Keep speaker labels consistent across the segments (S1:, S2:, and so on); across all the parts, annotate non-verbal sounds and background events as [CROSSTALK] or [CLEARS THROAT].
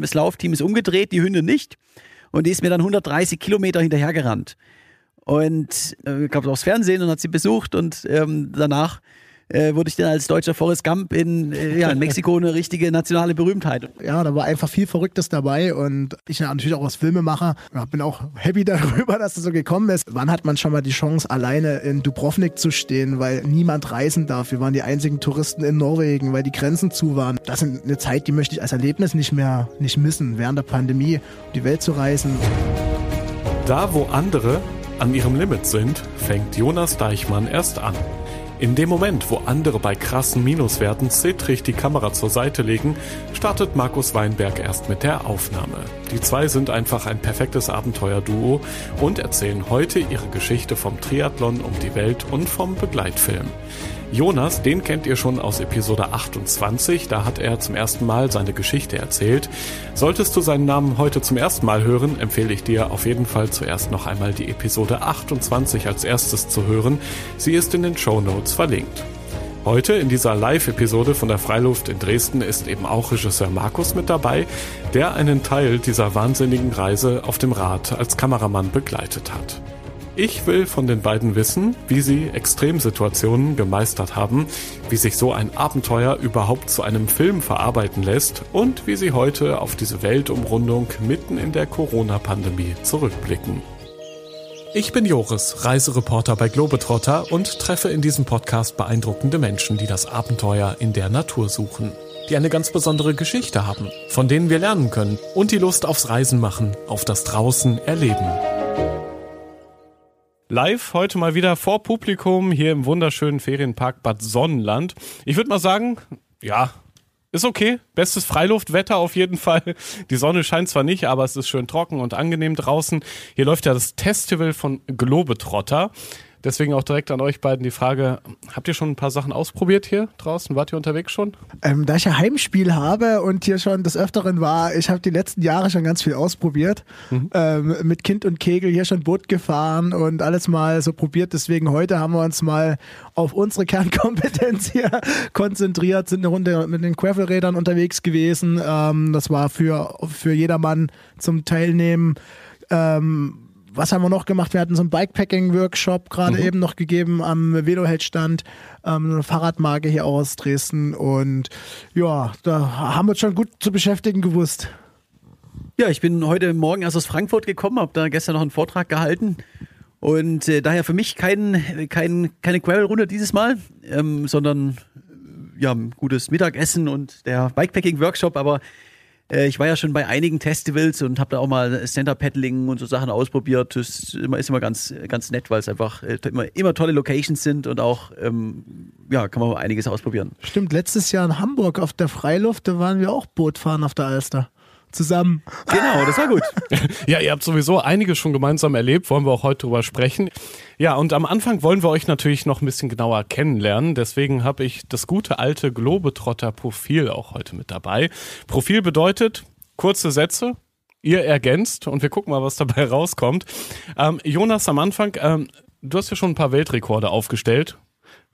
S1: das Laufteam ist umgedreht, die Hündin nicht. Und die ist mir dann 130 Kilometer hinterhergerannt. Und äh, kam aufs Fernsehen und hat sie besucht und ähm, danach äh, wurde ich dann als deutscher Forrest Gump in, äh, ja, in Mexiko eine richtige nationale Berühmtheit.
S2: Ja, da war einfach viel Verrücktes dabei und ich natürlich auch als Filmemacher bin auch happy [LAUGHS] darüber, dass das so gekommen ist. Wann hat man schon mal die Chance, alleine in Dubrovnik zu stehen, weil niemand reisen darf? Wir waren die einzigen Touristen in Norwegen, weil die Grenzen zu waren. Das ist eine Zeit, die möchte ich als Erlebnis nicht mehr nicht missen, während der Pandemie um die Welt zu reisen.
S3: Da, wo andere an ihrem Limit sind, fängt Jonas Deichmann erst an. In dem Moment, wo andere bei krassen Minuswerten zittrig die Kamera zur Seite legen, startet Markus Weinberg erst mit der Aufnahme. Die zwei sind einfach ein perfektes Abenteuerduo und erzählen heute ihre Geschichte vom Triathlon um die Welt und vom Begleitfilm. Jonas, den kennt ihr schon aus Episode 28, da hat er zum ersten Mal seine Geschichte erzählt. Solltest du seinen Namen heute zum ersten Mal hören, empfehle ich dir auf jeden Fall zuerst noch einmal die Episode 28 als erstes zu hören. Sie ist in den Show Notes verlinkt. Heute in dieser Live-Episode von der Freiluft in Dresden ist eben auch Regisseur Markus mit dabei, der einen Teil dieser wahnsinnigen Reise auf dem Rad als Kameramann begleitet hat. Ich will von den beiden wissen, wie sie Extremsituationen gemeistert haben, wie sich so ein Abenteuer überhaupt zu einem Film verarbeiten lässt und wie sie heute auf diese Weltumrundung mitten in der Corona-Pandemie zurückblicken. Ich bin Joris, Reisereporter bei Globetrotter und treffe in diesem Podcast beeindruckende Menschen, die das Abenteuer in der Natur suchen, die eine ganz besondere Geschichte haben, von denen wir lernen können und die Lust aufs Reisen machen, auf das Draußen erleben. Live heute mal wieder vor Publikum hier im wunderschönen Ferienpark Bad Sonnenland. Ich würde mal sagen, ja, ist okay. Bestes Freiluftwetter auf jeden Fall. Die Sonne scheint zwar nicht, aber es ist schön trocken und angenehm draußen. Hier läuft ja das Festival von Globetrotter. Deswegen auch direkt an euch beiden die Frage, habt ihr schon ein paar Sachen ausprobiert hier draußen? Wart ihr unterwegs schon?
S2: Ähm, da ich ja Heimspiel habe und hier schon des Öfteren war, ich habe die letzten Jahre schon ganz viel ausprobiert. Mhm. Ähm, mit Kind und Kegel hier schon Boot gefahren und alles mal so probiert. Deswegen heute haben wir uns mal auf unsere Kernkompetenz [LAUGHS] hier konzentriert, sind eine Runde mit den Gravelrädern unterwegs gewesen. Ähm, das war für, für jedermann zum Teilnehmen. Ähm, was haben wir noch gemacht? Wir hatten so einen Bikepacking-Workshop gerade mhm. eben noch gegeben am Veloheld-Stand, ähm, eine Fahrradmarke hier aus Dresden. Und ja, da haben wir uns schon gut zu beschäftigen gewusst.
S1: Ja, ich bin heute Morgen erst aus Frankfurt gekommen, habe da gestern noch einen Vortrag gehalten. Und äh, daher für mich kein, kein, keine Gravel-Runde dieses Mal, ähm, sondern ja, ein gutes Mittagessen und der Bikepacking-Workshop. Aber ich war ja schon bei einigen Festivals und habe da auch mal Stand-Up-Paddling und so Sachen ausprobiert. Das ist immer, ist immer ganz, ganz nett, weil es einfach äh, immer, immer tolle Locations sind und auch, ähm, ja, kann man einiges ausprobieren.
S2: Stimmt, letztes Jahr in Hamburg auf der Freiluft, da waren wir auch Bootfahren auf der Alster zusammen.
S1: Genau, das war gut. [LAUGHS]
S3: ja, ihr habt sowieso einiges schon gemeinsam erlebt, wollen wir auch heute drüber sprechen. Ja, und am Anfang wollen wir euch natürlich noch ein bisschen genauer kennenlernen. Deswegen habe ich das gute alte Globetrotter-Profil auch heute mit dabei. Profil bedeutet kurze Sätze, ihr ergänzt und wir gucken mal, was dabei rauskommt. Ähm, Jonas, am Anfang, ähm, du hast ja schon ein paar Weltrekorde aufgestellt.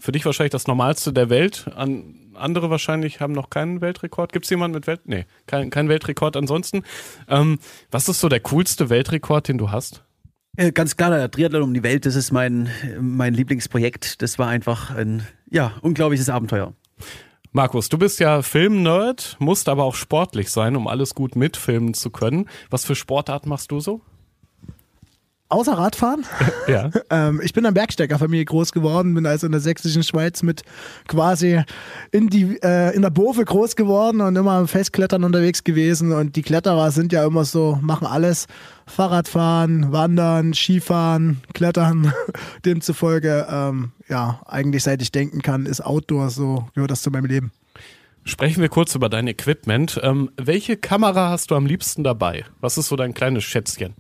S3: Für dich wahrscheinlich das Normalste der Welt. An andere wahrscheinlich haben noch keinen Weltrekord. Gibt es jemanden mit Welt? Nee, kein, kein Weltrekord ansonsten. Ähm, was ist so der coolste Weltrekord, den du hast?
S1: Äh, ganz klar, der Triathlon um die Welt, das ist mein, mein Lieblingsprojekt. Das war einfach ein ja, unglaubliches Abenteuer.
S3: Markus, du bist ja Filmnerd, musst aber auch sportlich sein, um alles gut mitfilmen zu können. Was für Sportart machst du so?
S2: Außer Radfahren. [LAUGHS]
S3: Ja.
S2: ähm, ich bin an Bergsteckerfamilie groß geworden, bin also in der sächsischen Schweiz mit quasi in, die, äh, in der Bofe groß geworden und immer am Festklettern unterwegs gewesen. Und die Kletterer sind ja immer so, machen alles. Fahrradfahren, Wandern, Skifahren, Klettern. [LAUGHS] Demzufolge, ähm, ja, eigentlich seit ich denken kann, ist Outdoor so, gehört das zu meinem Leben.
S3: Sprechen wir kurz über dein Equipment. Ähm, welche Kamera hast du am liebsten dabei? Was ist so dein kleines Schätzchen?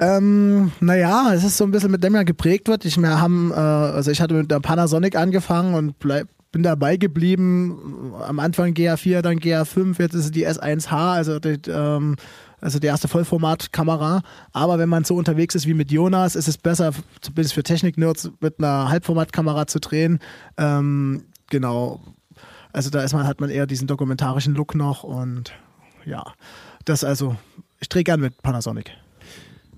S2: Ähm, naja, es ist so ein bisschen mit dem ja geprägt wird. Ich, wir haben, äh, also ich hatte mit der Panasonic angefangen und bleib, bin dabei geblieben. Am Anfang GA4, dann GA5, jetzt ist es die S1H, also die, ähm, also die erste Vollformatkamera. Aber wenn man so unterwegs ist wie mit Jonas, ist es besser, zumindest für Technik-Nerds, mit einer Halbformatkamera zu drehen. Ähm, genau. Also da ist man, hat man eher diesen dokumentarischen Look noch und ja, das also, ich drehe gern mit Panasonic.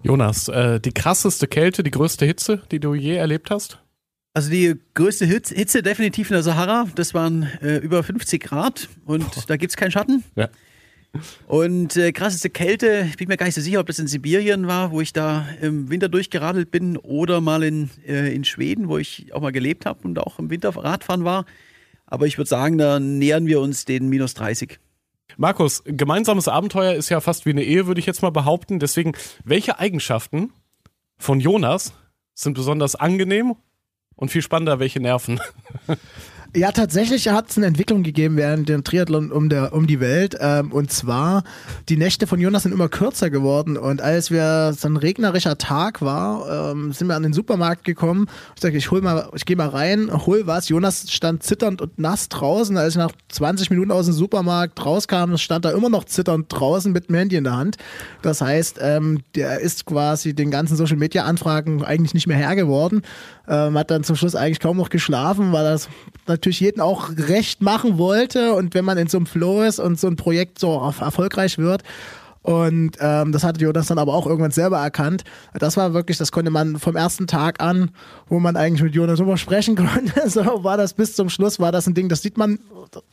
S3: Jonas, äh, die krasseste Kälte, die größte Hitze, die du je erlebt hast?
S1: Also die größte Hitze, Hitze definitiv in der Sahara. Das waren äh, über 50 Grad und Boah. da gibt es keinen Schatten. Ja. Und äh, krasseste Kälte, ich bin mir gar nicht so sicher, ob das in Sibirien war, wo ich da im Winter durchgeradelt bin, oder mal in, äh, in Schweden, wo ich auch mal gelebt habe und auch im Winter Radfahren war. Aber ich würde sagen, da nähern wir uns den minus 30.
S3: Markus, gemeinsames Abenteuer ist ja fast wie eine Ehe, würde ich jetzt mal behaupten. Deswegen, welche Eigenschaften von Jonas sind besonders angenehm und viel spannender, welche nerven? [LAUGHS]
S2: Ja, tatsächlich hat es eine Entwicklung gegeben während dem Triathlon um, der, um die Welt. Ähm, und zwar, die Nächte von Jonas sind immer kürzer geworden. Und als wir so ein regnerischer Tag war, ähm, sind wir an den Supermarkt gekommen. Ich sage, ich hol mal, ich gehe mal rein, hol was. Jonas stand zitternd und nass draußen. Als ich nach 20 Minuten aus dem Supermarkt rauskam, stand er immer noch zitternd draußen mit dem Handy in der Hand. Das heißt, ähm, der ist quasi den ganzen Social Media Anfragen eigentlich nicht mehr Herr geworden. Ähm, hat dann zum Schluss eigentlich kaum noch geschlafen, weil das natürlich jeden auch recht machen wollte. Und wenn man in so einem Flow ist und so ein Projekt so erfolgreich wird, und ähm, das hatte Jonas dann aber auch irgendwann selber erkannt. Das war wirklich, das konnte man vom ersten Tag an, wo man eigentlich mit Jonas immer sprechen [LAUGHS] konnte, so war das bis zum Schluss, war das ein Ding, das sieht man,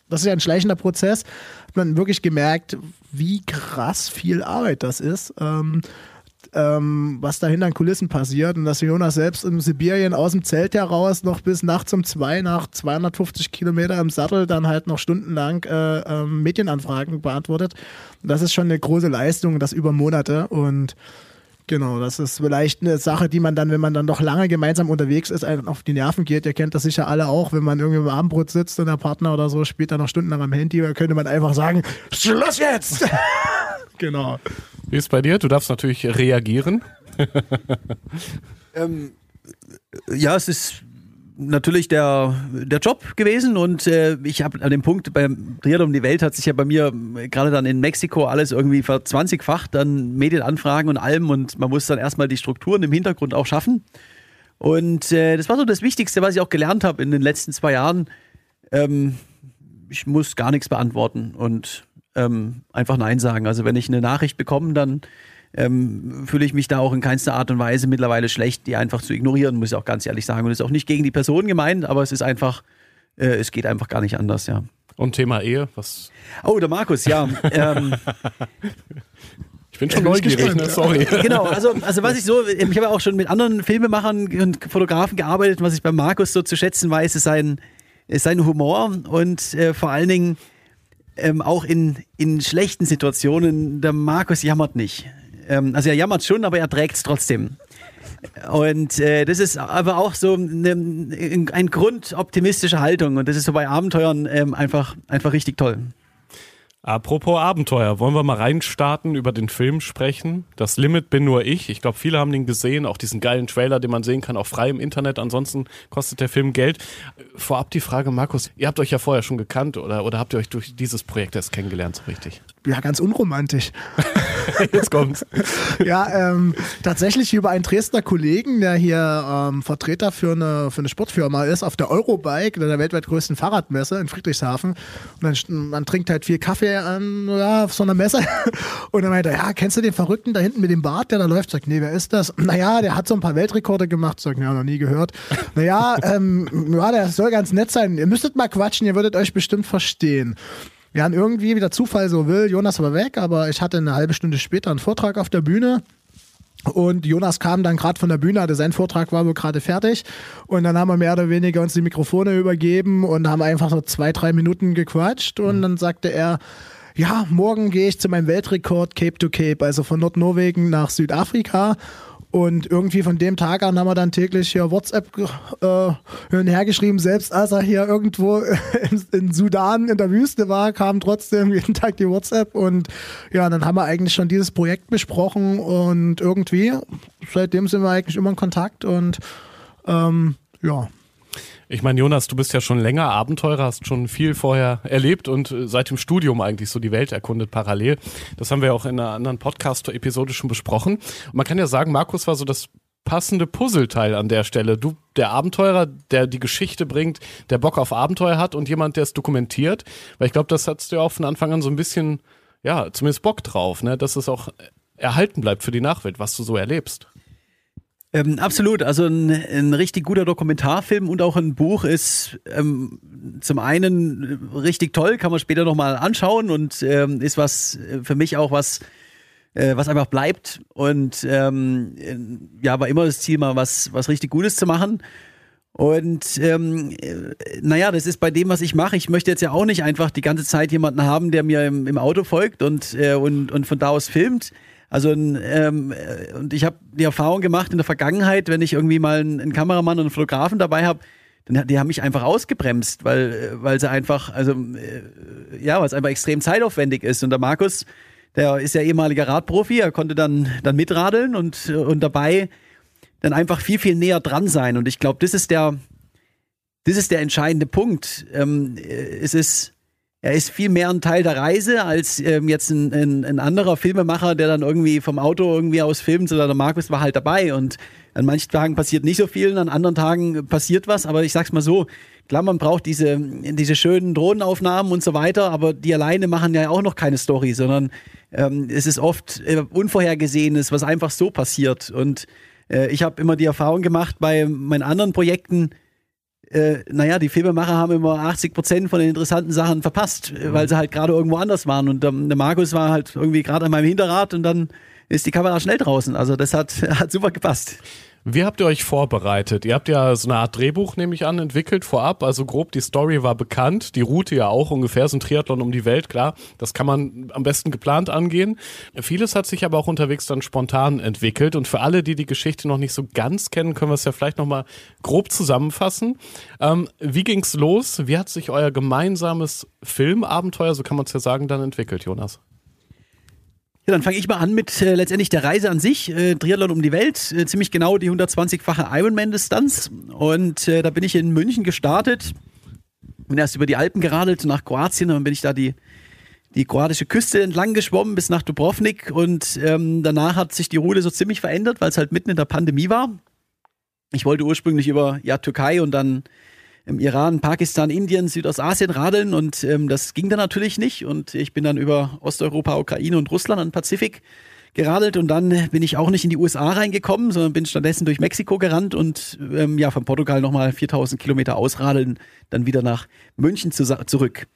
S2: das ist ja ein schleichender Prozess, hat man wirklich gemerkt, wie krass viel Arbeit das ist. Ähm, ähm, was da hinter den Kulissen passiert und dass Jonas selbst in Sibirien aus dem Zelt heraus noch bis nachts um zwei nach 250 Kilometer im Sattel dann halt noch stundenlang äh, äh, Medienanfragen beantwortet. Das ist schon eine große Leistung, das über Monate und Genau, das ist vielleicht eine Sache, die man dann, wenn man dann noch lange gemeinsam unterwegs ist, einem auf die Nerven geht. Ihr kennt das sicher alle auch, wenn man irgendwie im Abendbrot sitzt und der Partner oder so spielt dann noch stundenlang am Handy, dann könnte man einfach sagen, Schluss jetzt! [LAUGHS] genau.
S3: Wie ist es bei dir? Du darfst natürlich reagieren.
S1: ähm, ja, es ist natürlich der, der Job gewesen und äh, ich habe an dem Punkt beim Triathlon um die Welt hat sich ja bei mir äh, gerade dann in Mexiko alles irgendwie verzwanzigfacht, dann Medienanfragen und allem und man muss dann erstmal die Strukturen im Hintergrund auch schaffen. Und äh, das war so das Wichtigste, was ich auch gelernt habe in den letzten zwei Jahren. Ähm, ich muss gar nichts beantworten und ähm, einfach Nein sagen. Also wenn ich eine Nachricht bekomme, dann ähm, fühle ich mich da auch in keinster Art und Weise mittlerweile schlecht, die einfach zu ignorieren, muss ich auch ganz ehrlich sagen. Und es ist auch nicht gegen die Person gemeint, aber es ist einfach, äh, es geht einfach gar nicht anders, ja.
S3: Und Thema Ehe, was?
S1: Oh, der Markus, ja. ähm, [LAUGHS]
S3: ich bin schon neugierig, ne? sorry. [LAUGHS]
S1: Genau, also, also was ich so, ich habe auch schon mit anderen Filmemachern und Fotografen gearbeitet, was ich bei Markus so zu schätzen weiß, ist sein, ist sein Humor und äh, vor allen Dingen ähm, auch in, in schlechten Situationen, der Markus jammert nicht. Ähm, also er jammert schon, aber er trägt es trotzdem. Und äh, das ist aber auch so eine, ein Grund optimistische Haltung und das ist so bei Abenteuern ähm, einfach, einfach richtig toll.
S3: Apropos Abenteuer, wollen wir mal reinstarten, über den Film sprechen? Das Limit bin nur ich. Ich glaube, viele haben den gesehen, auch diesen geilen Trailer, den man sehen kann, auch frei im Internet. Ansonsten kostet der Film Geld. Vorab die Frage, Markus, ihr habt euch ja vorher schon gekannt oder, oder habt ihr euch durch dieses Projekt erst kennengelernt, so richtig?
S2: Ja, ganz unromantisch. [LAUGHS] [LAUGHS]
S3: Jetzt kommt's.
S2: ja, ähm, tatsächlich über einen Dresdner Kollegen, der hier ähm, Vertreter für eine, für eine Sportfirma ist, auf der Eurobike, der weltweit größten Fahrradmesse in Friedrichshafen. Und dann, man trinkt halt viel Kaffee an, ja, auf so einer Messe. [LAUGHS] Und dann meinte er, ja, kennst du den Verrückten da hinten mit dem Bart, der da läuft? Sagt, nee, wer ist das? Naja, der hat so ein paar Weltrekorde gemacht. Sagt, ja, noch nie gehört. Naja, ähm, ja, der soll ganz nett sein. Ihr müsstet mal quatschen, ihr würdet euch bestimmt verstehen. Wir haben irgendwie, wie der Zufall so will, Jonas war weg, aber ich hatte eine halbe Stunde später einen Vortrag auf der Bühne. Und Jonas kam dann gerade von der Bühne, hatte sein Vortrag war wohl gerade fertig. Und dann haben wir mehr oder weniger uns die Mikrofone übergeben und haben einfach so zwei, drei Minuten gequatscht. Und mhm. dann sagte er, ja, morgen gehe ich zu meinem Weltrekord Cape to Cape, also von Nordnorwegen nach Südafrika. Und irgendwie von dem Tag an haben wir dann täglich hier WhatsApp äh, hin und her geschrieben. Selbst als er hier irgendwo [LAUGHS] in, in, Sudan in der Wüste war, kam trotzdem jeden Tag die WhatsApp. Und ja, dann haben wir eigentlich schon dieses Projekt besprochen. Und irgendwie, seitdem sind wir eigentlich immer in Kontakt. Und ähm, ja.
S3: Ich meine, Jonas, du bist ja schon länger Abenteurer, hast schon viel vorher erlebt und äh, seit dem Studium eigentlich so die Welt erkundet parallel. Das haben wir auch in einer anderen Podcast-Episode schon besprochen. Und man kann ja sagen, Markus war so das passende Puzzleteil an der Stelle. Du, der Abenteurer, der die Geschichte bringt, der Bock auf Abenteuer hat und jemand, der es dokumentiert. Weil ich glaube, das hattest du ja auch von Anfang an so ein bisschen, ja, zumindest Bock drauf, ne? dass es auch erhalten bleibt für die Nachwelt, was du so erlebst.
S1: Ähm, absolut. Also ein, ein, richtig guter Dokumentarfilm und auch ein Buch ist ähm, zum einen richtig toll, kann man später nochmal anschauen und ähm, ist was äh, für mich auch was, äh, was einfach bleibt. Und ähm, ja, war immer das Ziel, mal was, was richtig Gutes zu machen. Und ähm, äh, naja, das ist bei dem, was ich mache. Ich möchte jetzt ja auch nicht einfach die ganze Zeit jemanden haben, der mir im, im Auto folgt und, äh, und, und von da aus filmt also ähm, und ich habe die Erfahrung gemacht in der Vergangenheit, wenn ich irgendwie mal einen, einen Kameramann und einen Fotografen dabei habe, dann die haben mich einfach ausgebremst, weil weil sie einfach also äh, ja, weil es einfach extrem zeitaufwendig ist und der Markus, der ist ja ehemaliger Radprofi, er konnte dann dann mitradeln und und dabei dann einfach viel viel näher dran sein und ich glaube, das ist der das ist der entscheidende Punkt. Ähm, es ist er ist viel mehr ein Teil der Reise als ähm, jetzt ein, ein, ein, anderer Filmemacher, der dann irgendwie vom Auto irgendwie aus filmt, sondern der Markus war halt dabei. Und an manchen Tagen passiert nicht so viel, an anderen Tagen passiert was, aber ich sag's mal so, klar, man braucht diese, diese schönen Drohnenaufnahmen und so weiter, aber die alleine machen ja auch noch keine Story, sondern ähm, es ist oft äh, Unvorhergesehenes, was einfach so passiert. Und äh, ich habe immer die Erfahrung gemacht bei meinen anderen Projekten, äh, naja, die Filmemacher haben immer 80 Prozent von den interessanten Sachen verpasst, mhm. weil sie halt gerade irgendwo anders waren. Und ähm, der Markus war halt irgendwie gerade an meinem Hinterrad und dann ist die Kamera schnell draußen. Also das hat, [LAUGHS] hat super gepasst.
S3: Wie habt ihr euch vorbereitet? Ihr habt ja so eine Art Drehbuch, nehme ich an, entwickelt vorab. Also grob die Story war bekannt, die Route ja auch ungefähr, so ein Triathlon um die Welt, klar. Das kann man am besten geplant angehen. Vieles hat sich aber auch unterwegs dann spontan entwickelt. Und für alle, die die Geschichte noch nicht so ganz kennen, können wir es ja vielleicht nochmal grob zusammenfassen. Ähm, wie ging's los? Wie hat sich euer gemeinsames Filmabenteuer, so kann man es ja sagen, dann entwickelt, Jonas?
S1: Ja, dann fange ich mal an mit äh, letztendlich der Reise an sich. Äh, Triathlon um die Welt, äh, ziemlich genau die 120-fache Ironman-Distanz. Und äh, da bin ich in München gestartet. Bin erst über die Alpen geradelt nach Kroatien, dann bin ich da die, die kroatische Küste entlang geschwommen bis nach Dubrovnik. Und ähm, danach hat sich die Route so ziemlich verändert, weil es halt mitten in der Pandemie war. Ich wollte ursprünglich über ja, Türkei und dann Iran, Pakistan, Indien, Südostasien radeln und ähm, das ging dann natürlich nicht. Und ich bin dann über Osteuropa, Ukraine und Russland an den Pazifik geradelt und dann bin ich auch nicht in die USA reingekommen, sondern bin stattdessen durch Mexiko gerannt und ähm, ja, von Portugal nochmal 4000 Kilometer ausradeln, dann wieder nach München zu, zurück.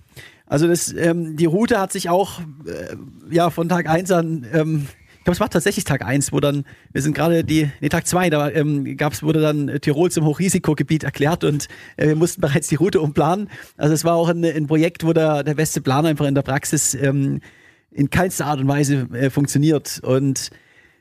S1: Also das, ähm, die Route hat sich auch äh, ja von Tag eins an ähm, ich glaube, es war tatsächlich Tag 1, wo dann, wir sind gerade die, nee, Tag 2, da ähm, gab's, wurde dann Tirol zum Hochrisikogebiet erklärt und äh, wir mussten [LAUGHS] bereits die Route umplanen. Also es war auch ein, ein Projekt, wo der, der beste Plan einfach in der Praxis ähm, in keinster Art und Weise äh, funktioniert. Und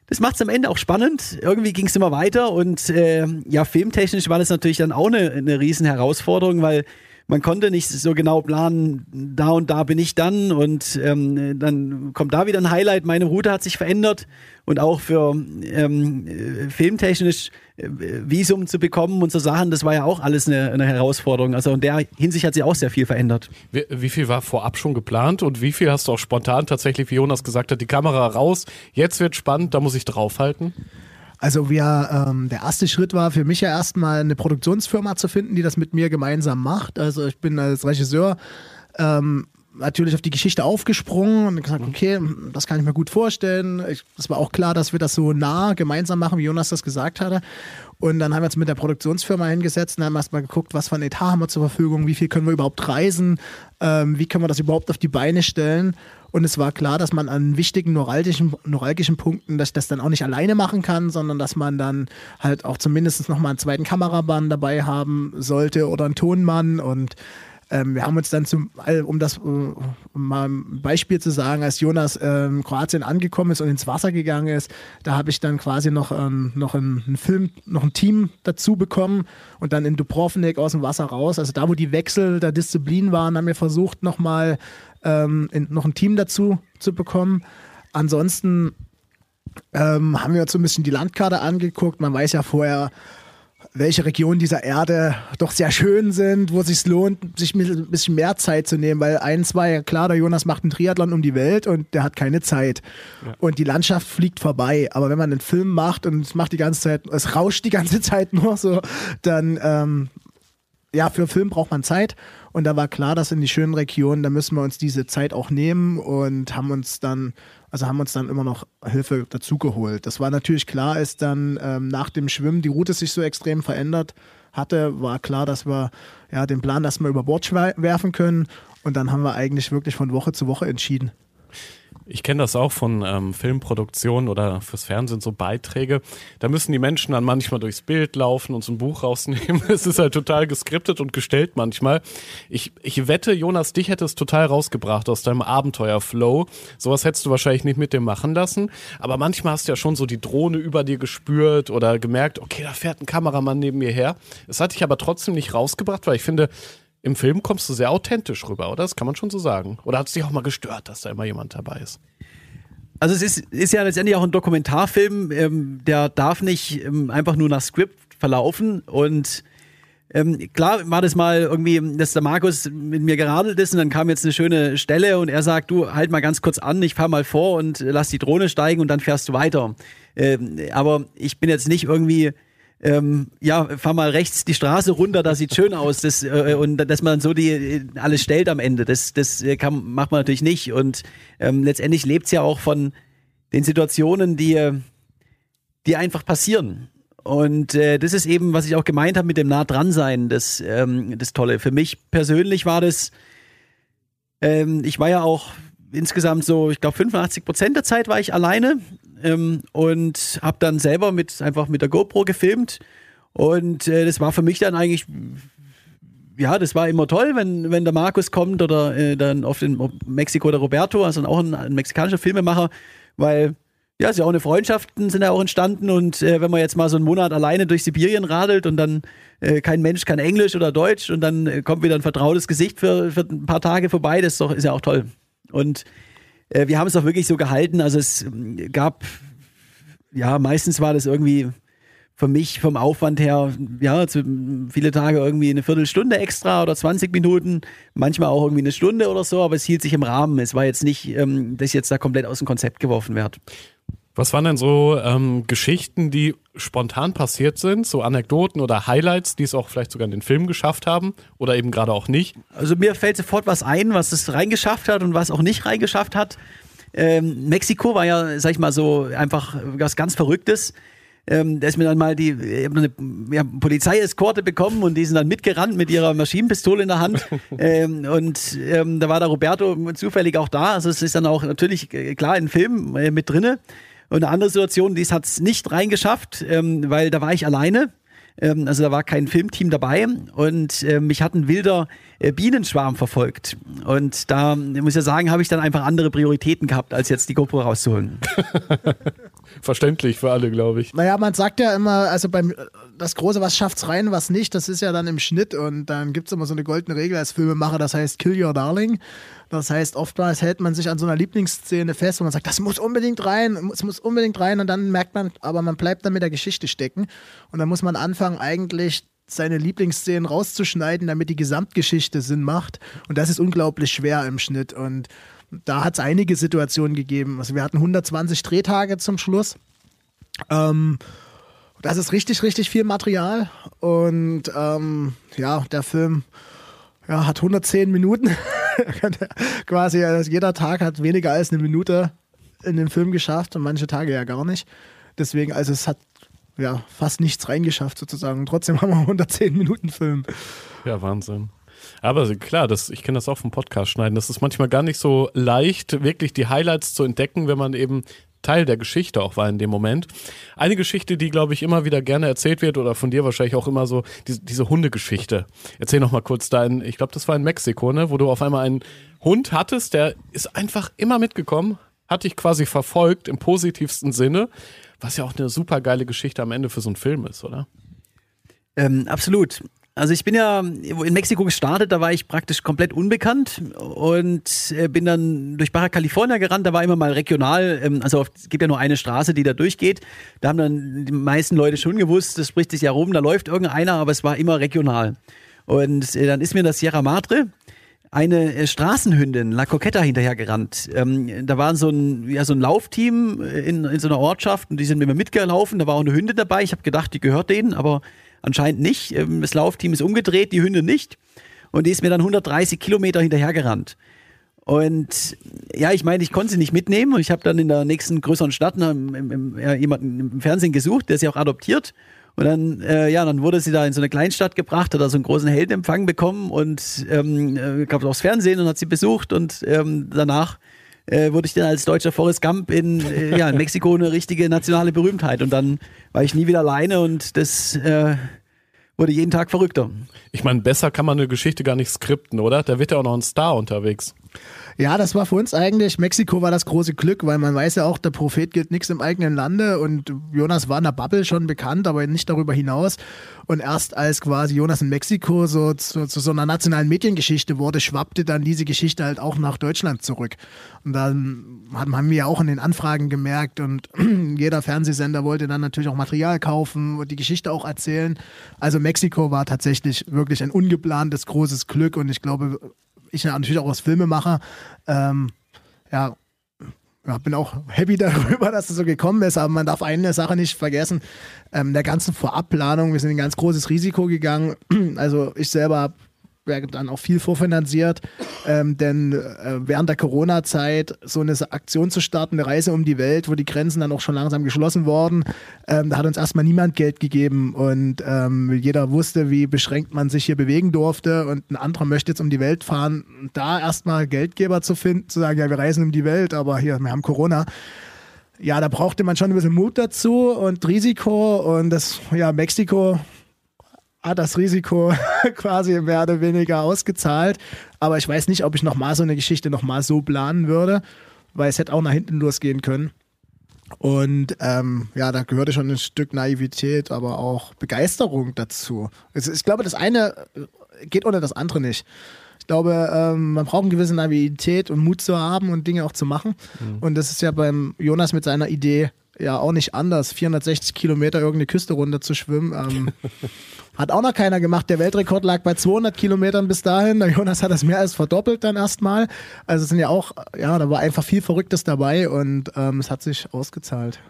S1: das macht es am Ende auch spannend. Irgendwie ging es immer weiter und äh, ja, filmtechnisch war das natürlich dann auch eine, eine riesen Herausforderung, weil man konnte nicht so genau planen, da und da bin ich dann und ähm, dann kommt da wieder ein Highlight. Meine Route hat sich verändert und auch für ähm, filmtechnisch äh, Visum zu bekommen und so Sachen, das war ja auch alles eine, eine, Herausforderung. Also in der Hinsicht hat sich auch sehr viel verändert.
S3: Wie, wie, viel war vorab schon geplant und wie viel hast du auch spontan tatsächlich, wie Jonas gesagt hat, die Kamera raus, jetzt wird spannend, da muss ich draufhalten?
S2: Also wir, ähm, der erste Schritt war für mich ja erstmal eine Produktionsfirma zu finden, die das mit mir gemeinsam macht. Also ich bin als Regisseur ähm, natürlich auf die Geschichte aufgesprungen und gesagt, okay, das kann ich mir gut vorstellen. Es war auch klar, dass wir das so nah gemeinsam machen, wie Jonas das gesagt hatte. Und dann haben wir uns mit der Produktionsfirma hingesetzt und haben erstmal geguckt, was für ein Etat haben wir zur Verfügung, wie viel können wir überhaupt reisen, ähm, wie können wir das überhaupt auf die Beine stellen. Und es war klar, dass man an wichtigen neuralgischen, neuralgischen Punkten, dass ich das dann auch nicht alleine machen kann, sondern dass man dann halt auch zumindest nochmal einen zweiten Kameramann dabei haben sollte oder einen Tonmann und ähm, wir haben uns dann zum, um das um mal ein Beispiel zu sagen, als Jonas ähm, Kroatien angekommen ist und ins Wasser gegangen ist, da habe ich dann quasi noch, ähm, noch einen Film, noch ein Team dazu bekommen und dann in Dubrovnik aus dem Wasser raus. Also da, wo die Wechsel der Disziplin waren, haben wir versucht, nochmal ähm, noch ein Team dazu zu bekommen. Ansonsten ähm, haben wir uns so ein bisschen die Landkarte angeguckt. Man weiß ja vorher, welche Regionen dieser Erde doch sehr schön sind, wo es sich lohnt, sich ein bisschen mehr Zeit zu nehmen, weil eins war ja klar, der Jonas macht einen Triathlon um die Welt und der hat keine Zeit. Ja. Und die Landschaft fliegt vorbei. Aber wenn man einen Film macht und es macht die ganze Zeit, es rauscht die ganze [LAUGHS] Zeit nur so, dann ähm, ja, für Film braucht man Zeit. Und da war klar, dass in die schönen Regionen, da müssen wir uns diese Zeit auch nehmen und haben uns dann also haben uns dann immer noch Hilfe dazugeholt. Das war natürlich klar, als dann ähm, nach dem Schwimmen die Route sich so extrem verändert hatte, war klar, dass wir ja den Plan erstmal über Bord werfen können. Und dann haben wir eigentlich wirklich von Woche zu Woche entschieden.
S3: Ich kenne das auch von ähm, Filmproduktionen oder fürs Fernsehen, so Beiträge. Da müssen die Menschen dann manchmal durchs Bild laufen und so ein Buch rausnehmen. [LAUGHS] Es ist halt total geskriptet und gestellt manchmal. Ich, ich wette, Jonas, dich hätte es total rausgebracht aus deinem Abenteuerflow. Sowas hättest du wahrscheinlich nicht mit dem machen lassen. Aber manchmal hast du ja schon so die Drohne über dir gespürt oder gemerkt, okay, da fährt ein Kameramann neben mir her. Es hat dich aber trotzdem nicht rausgebracht, weil ich finde, im Film kommst du sehr authentisch rüber, oder? Das kann man schon so sagen. Oder hat es dich auch mal gestört, dass da immer jemand dabei ist?
S1: Also es ist, ist ja letztendlich auch ein Dokumentarfilm, ähm, der darf nicht ähm, einfach nur nach Skript verlaufen und ähm, klar war das mal irgendwie, dass der Markus mit mir geradelt ist und dann kam jetzt eine schöne Stelle und er sagt, du halt mal ganz kurz an, ich fahr mal vor und lass die Drohne steigen und dann fährst du weiter. Ähm, aber ich bin jetzt nicht irgendwie ähm, ja, fahr mal rechts die Straße runter, das sieht schön aus. Das, äh, und dass man so die äh, alles stellt am Ende, das, das äh, kann, macht man natürlich nicht. Und ähm, letztendlich lebt es ja auch von den Situationen, die, äh, die einfach passieren. Und äh, das ist eben, was ich auch gemeint habe mit dem nah dran sein, das, ähm, das Tolle. Für mich persönlich war das, ähm, ich war ja auch insgesamt so, ich glaube 85 Prozent der Zeit war ich alleine ähm, und habe dann selber mit einfach mit der GoPro gefilmt und äh, das war für mich dann eigentlich ja, das war immer toll, wenn, wenn der Markus kommt oder äh, dann oft in Mexiko der Roberto, also auch ein, ein mexikanischer Filmemacher, weil ja, ist ja auch eine Freundschaften sind ja auch entstanden und äh, wenn man jetzt mal so einen Monat alleine durch Sibirien radelt und dann äh, kein Mensch kann Englisch oder Deutsch und dann äh, kommt wieder ein vertrautes Gesicht für, für ein paar Tage vorbei, das ist, doch, ist ja auch toll. Und äh, wir haben es auch wirklich so gehalten. Also es ähm, gab, ja, meistens war das irgendwie für mich vom Aufwand her, ja, viele Tage irgendwie eine Viertelstunde extra oder 20 Minuten, manchmal auch irgendwie eine Stunde oder so, aber es hielt sich im Rahmen. Es war jetzt nicht, ähm, dass jetzt da komplett aus dem Konzept geworfen wird.
S3: Was waren denn so ähm, Geschichten, die spontan passiert sind, so Anekdoten oder Highlights, die es auch vielleicht sogar in den Film geschafft haben oder eben gerade auch nicht?
S1: Also mir fällt sofort was ein, was es reingeschafft hat und was auch nicht reingeschafft hat. Ähm, Mexiko war ja, sag ich mal so, einfach was ganz Verrücktes. Ähm, da ist mir dann mal die ich eine ja, Polizeieskorte bekommen und die sind dann mitgerannt mit ihrer Maschinenpistole in der Hand. [LAUGHS] ähm, und ähm, da war der Roberto zufällig auch da. Also es ist dann auch natürlich äh, klar in Film äh, mit drinne. Und eine andere Situation, die hat es nicht reingeschafft, ähm, weil da war ich alleine. Ähm, also da war kein Filmteam dabei und äh, mich hat ein wilder äh, Bienenschwarm verfolgt. Und da muss ich ja sagen, habe ich dann einfach andere Prioritäten gehabt, als jetzt die GoPro rauszuholen. [LAUGHS]
S3: Verständlich für alle, glaube ich.
S2: Naja, man sagt ja immer, also beim das Große, was schafft's rein, was nicht, das ist ja dann im Schnitt und dann gibt es immer so eine goldene Regel als Filmemacher, das heißt Kill Your Darling. Das heißt, oftmals hält man sich an so einer Lieblingsszene fest und man sagt, das muss unbedingt rein, es muss unbedingt rein und dann merkt man, aber man bleibt dann mit der Geschichte stecken und dann muss man anfangen, eigentlich seine Lieblingsszenen rauszuschneiden, damit die Gesamtgeschichte Sinn macht. Und das ist unglaublich schwer im Schnitt. Und da hat es einige Situationen gegeben. Also wir hatten 120 Drehtage zum Schluss. Ähm, das ist richtig, richtig viel Material. Und ähm, ja, der Film ja, hat 110 Minuten. [LAUGHS] Quasi jeder Tag hat weniger als eine Minute in den Film geschafft und manche Tage ja gar nicht. Deswegen, also es hat ja fast nichts reingeschafft sozusagen. Trotzdem haben wir 110 Minuten Film.
S3: Ja, Wahnsinn. Aber klar, das, ich kenne das auch vom Podcast schneiden. Das ist manchmal gar nicht so leicht, wirklich die Highlights zu entdecken, wenn man eben Teil der Geschichte auch war in dem Moment. Eine Geschichte, die, glaube ich, immer wieder gerne erzählt wird oder von dir wahrscheinlich auch immer so, diese, diese Hundegeschichte. Erzähl noch mal kurz da in, ich glaube, das war in Mexiko, ne, wo du auf einmal einen Hund hattest, der ist einfach immer mitgekommen, hat dich quasi verfolgt im positivsten Sinne, was ja auch eine super geile Geschichte am Ende für so einen Film ist, oder?
S1: Ähm, absolut. Also ich bin ja in Mexiko gestartet, da war ich praktisch komplett unbekannt und äh, bin dann durch Baja California gerannt, da war immer mal regional, ähm, also es gibt ja nur eine Straße, die da durchgeht. Da haben dann die meisten Leute schon gewusst, das spricht sich ja rum, da läuft irgendeiner, aber es war immer regional. Und äh, dann ist mir der Sierra Madre eine äh, Straßenhündin, La Coqueta, hinterhergerannt. Ähm, da war so ein, ja, so ein Laufteam in, in so einer Ortschaft und die sind mit mir mitgelaufen. Da war auch eine Hündin dabei. Ich habe gedacht, die gehört denen, aber anscheinend nicht. Ähm, das Laufteam ist umgedreht, die Hündin nicht. Und die ist mir dann 130 Kilometer hinterhergerannt. Und ja, ich meine, ich konnte sie nicht mitnehmen und ich habe dann in der nächsten größeren Stadt im, im, im, ja, jemanden im Fernsehen gesucht, der sie auch adoptiert. Und dann, äh, ja, dann wurde sie da in so eine Kleinstadt gebracht, hat da so einen großen Heldenempfang bekommen und ähm, äh, gab aufs Fernsehen und hat sie besucht und ähm, danach äh, wurde ich dann als deutscher Forrest Gump in, äh, ja, in Mexiko eine richtige nationale Berühmtheit. Und dann war ich nie wieder alleine und das äh, wurde jeden Tag verrückter.
S3: Ich meine, besser kann man eine Geschichte gar nicht skripten, oder? Da wird ja auch noch ein Star unterwegs.
S2: Ja, das war für uns eigentlich, Mexiko war das große Glück, weil man weiß ja auch, der Prophet gilt nichts im eigenen Lande und Jonas war in der Bubble schon bekannt, aber nicht darüber hinaus. Und erst als quasi Jonas in Mexiko so zu, zu so einer nationalen Mediengeschichte wurde, schwappte dann diese Geschichte halt auch nach Deutschland zurück. Und dann haben wir ja auch in den Anfragen gemerkt und [CLEARS THROAT] jeder Fernsehsender wollte dann natürlich auch Material kaufen und die Geschichte auch erzählen. Also Mexiko war tatsächlich wirklich ein ungeplantes großes Glück und ich glaube, ich natürlich auch als Filmemacher, ähm, ja, ja, bin auch happy [LAUGHS] darüber, dass es so gekommen ist, aber man darf eine Sache nicht vergessen, ähm, der ganzen Vorabplanung, wir sind ein ganz großes Risiko gegangen. [CLEARS THROAT] Also ich selber habe dann auch viel vorfinanziert, ähm, denn äh, während der Corona-Zeit so eine Aktion zu starten, eine Reise um die Welt, wo die Grenzen dann auch schon langsam geschlossen wurden, ähm, da hat uns erstmal niemand Geld gegeben. Und ähm, jeder wusste, wie beschränkt man sich hier bewegen durfte. Und ein anderer möchte jetzt um die Welt fahren. Da erstmal Geldgeber zu finden, zu sagen, ja, wir reisen um die Welt, aber hier, wir haben Corona. Ja, da brauchte man schon ein bisschen Mut dazu und Risiko. Und das, ja, Mexiko hat das Risiko [LAUGHS] quasi mehr oder weniger ausgezahlt. Aber ich weiß nicht, ob ich nochmal so eine Geschichte nochmal so planen würde, weil es hätte auch nach hinten losgehen können. Und ähm, ja, da gehörte schon ein Stück Naivität, aber auch Begeisterung dazu. Also ich glaube, das eine äh, geht ohne das andere nicht. Ich glaube, ähm, man braucht eine gewisse Naivität und Mut zu haben und Dinge auch zu machen. Mhm. Und das ist ja beim Jonas mit seiner Idee ja auch nicht anders, 460 Kilometer irgendeine Küste runter zu schwimmen. Ähm, [LAUGHS] hat auch noch keiner gemacht. Der Weltrekord lag bei 200 Kilometern bis dahin. Der Jonas hat das mehr als verdoppelt dann erstmal. Also es sind ja auch, ja, da war einfach viel Verrücktes dabei und ähm, es hat sich ausgezahlt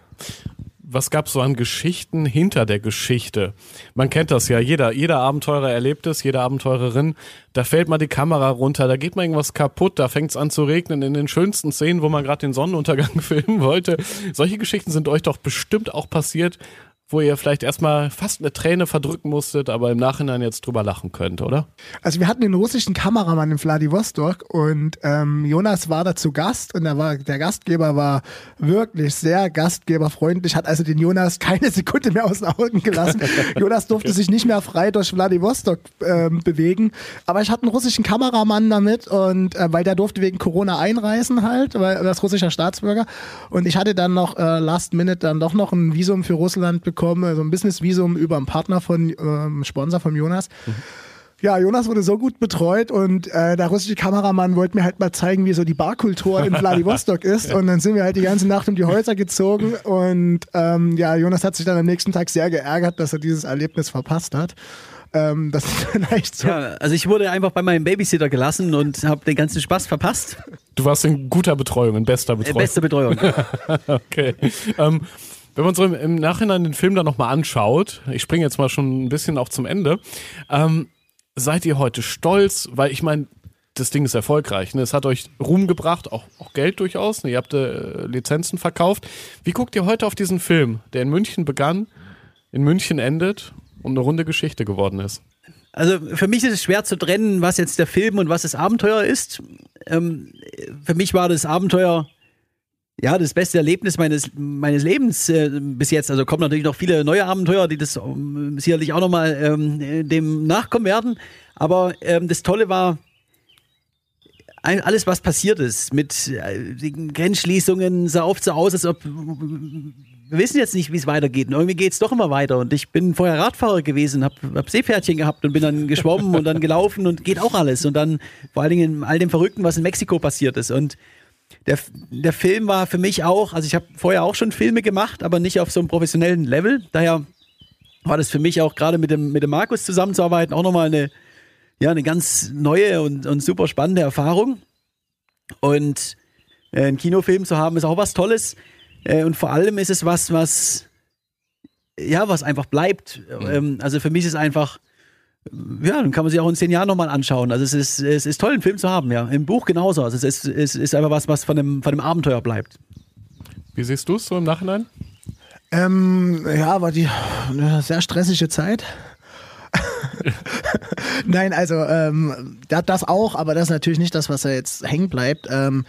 S3: was gab es so an Geschichten hinter der Geschichte? Man kennt das ja, jeder, jeder Abenteurer erlebt es, jede Abenteurerin. Da fällt mal die Kamera runter, da geht mal irgendwas kaputt, da fängt es an zu regnen in den schönsten Szenen, wo man gerade den Sonnenuntergang [LAUGHS] filmen wollte. Solche Geschichten sind euch doch bestimmt auch passiert wo ihr vielleicht erstmal fast eine Träne verdrücken musstet, aber im Nachhinein jetzt drüber lachen könnt, oder?
S2: Also wir hatten den russischen Kameramann in Vladivostok und ähm, Jonas war da zu Gast und war, der Gastgeber war wirklich sehr gastgeberfreundlich, hat also den Jonas keine Sekunde mehr aus den Augen gelassen. [LAUGHS] Jonas durfte okay. sich nicht mehr frei durch Vladivostok ähm, bewegen, aber ich hatte einen russischen Kameramann damit und äh, weil der durfte wegen Corona einreisen halt, weil er ist russischer Staatsbürger und ich hatte dann noch äh, Last Minute dann doch noch ein Visum für Russland bekommen bekommen, so also ein Business-Visum über einen Partner von ähm, Sponsor von Jonas. Mhm. Ja, Jonas wurde so gut betreut und äh, der russische Kameramann wollte mir halt mal zeigen, wie so die Barkultur in Vladivostok [LAUGHS] ist. Und dann sind wir halt die ganze Nacht um die Häuser gezogen. Und ähm, ja, Jonas hat sich dann am nächsten Tag sehr geärgert, dass er dieses Erlebnis verpasst hat. Ähm, das ist [LAUGHS] vielleicht so.
S1: Ja, also ich wurde einfach bei meinem Babysitter gelassen und habe den ganzen Spaß verpasst.
S3: Du warst in guter Betreuung, in bester Betreuung.
S1: Beste Betreuung. [LAUGHS]
S3: okay. Ähm, wenn man uns im Nachhinein den Film dann nochmal anschaut, ich springe jetzt mal schon ein bisschen auch zum Ende, ähm, seid ihr heute stolz? Weil ich meine, das Ding ist erfolgreich. Ne? Es hat euch Ruhm gebracht, auch, auch Geld durchaus. Ne? Ihr habt äh, Lizenzen verkauft. Wie guckt ihr heute auf diesen Film, der in München begann, in München endet und eine runde Geschichte geworden ist?
S1: Also für mich ist es schwer zu trennen, was jetzt der Film und was das Abenteuer ist. Ähm, für mich war das Abenteuer ja, das beste Erlebnis meines, meines Lebens äh, bis jetzt. Also kommen natürlich noch viele neue Abenteuer, die das ähm, sicherlich auch nochmal ähm, dem nachkommen werden. Aber ähm, das Tolle war, alles, was passiert ist, mit äh, den Grenzschließungen, sah oft so aus, als ob wir wissen jetzt nicht, wie es weitergeht. Und irgendwie geht es doch immer weiter. Und ich bin vorher Radfahrer gewesen, habe hab Seepferdchen gehabt und bin dann [LAUGHS] geschwommen und dann gelaufen und geht auch alles. Und dann vor allen Dingen in all dem Verrückten, was in Mexiko passiert ist. Und der, der Film war für mich auch, also ich habe vorher auch schon Filme gemacht, aber nicht auf so einem professionellen Level. Daher war das für mich auch gerade mit dem, mit dem Markus zusammenzuarbeiten auch nochmal eine, ja, eine ganz neue und, und super spannende Erfahrung. Und äh, einen Kinofilm zu haben, ist auch was Tolles. Äh, und vor allem ist es was, was, ja, was einfach bleibt. Mhm. Ähm, also für mich ist es einfach, ja, dann kann man sich auch in zehn Jahren nochmal anschauen. Also es ist, es ist toll, einen Film zu haben, ja. Im Buch genauso. Also es ist, es ist einfach was, was von dem, von dem Abenteuer bleibt.
S3: Wie siehst du es so im Nachhinein?
S2: Ähm, ja, war die eine sehr stressige Zeit. [LAUGHS] Nein, also ähm, das auch, aber das ist natürlich nicht das, was er jetzt hängen bleibt. Ähm,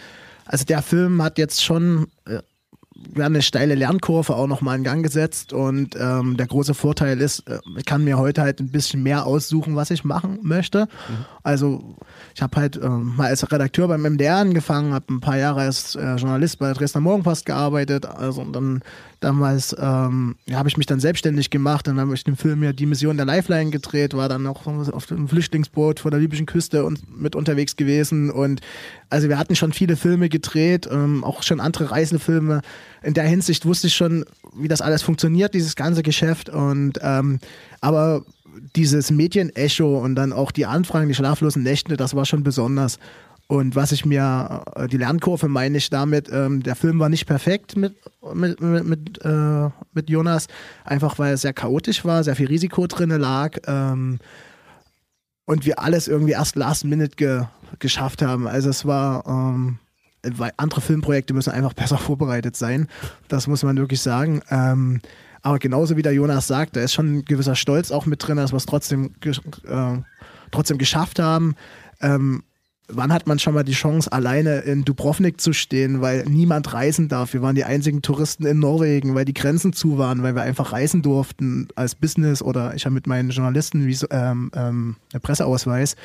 S2: also der Film hat jetzt schon äh, eine steile Lernkurve auch nochmal in Gang gesetzt und ähm, der große Vorteil ist, äh, ich kann mir heute halt ein bisschen mehr aussuchen, was ich machen möchte. Mhm. Also ich habe halt äh, mal als Redakteur beim MDR angefangen, habe ein paar Jahre als äh, Journalist bei Dresdner Morgenpost gearbeitet, also und dann damals ähm, ja, habe ich mich dann selbstständig gemacht, dann habe ich den Film ja Die Mission der Lifeline gedreht, war dann auch auf dem Flüchtlingsboot vor der libyschen Küste und mit unterwegs gewesen und also wir hatten schon viele Filme gedreht, ähm, auch schon andere Reisefilme. In der Hinsicht wusste ich schon, wie das alles funktioniert, dieses ganze Geschäft und ähm, aber dieses Medienecho und dann auch die Anfragen, die schlaflosen Nächte, das war schon besonders. Und was ich mir, äh, die Lernkurve meine ich damit, ähm, der Film war nicht perfekt mit, mit, mit, mit, äh, mit Jonas, einfach weil es sehr chaotisch war, sehr viel Risiko drin lag ähm, und wir alles irgendwie erst last minute ge, geschafft haben. Also es war, ähm, weil andere Filmprojekte müssen einfach besser vorbereitet sein, das muss man wirklich sagen. Ähm, aber genauso wie der Jonas sagt, da ist schon ein gewisser Stolz auch mit drin, dass wir es trotzdem, äh, trotzdem geschafft haben. Ähm, wann hat man schon mal die Chance, alleine in Dubrovnik zu stehen, weil niemand reisen darf? Wir waren die einzigen Touristen in Norwegen, weil die Grenzen zu waren, weil wir einfach reisen durften als Business oder ich habe mit meinen Journalisten wie, ähm, ähm, einen Presseausweis.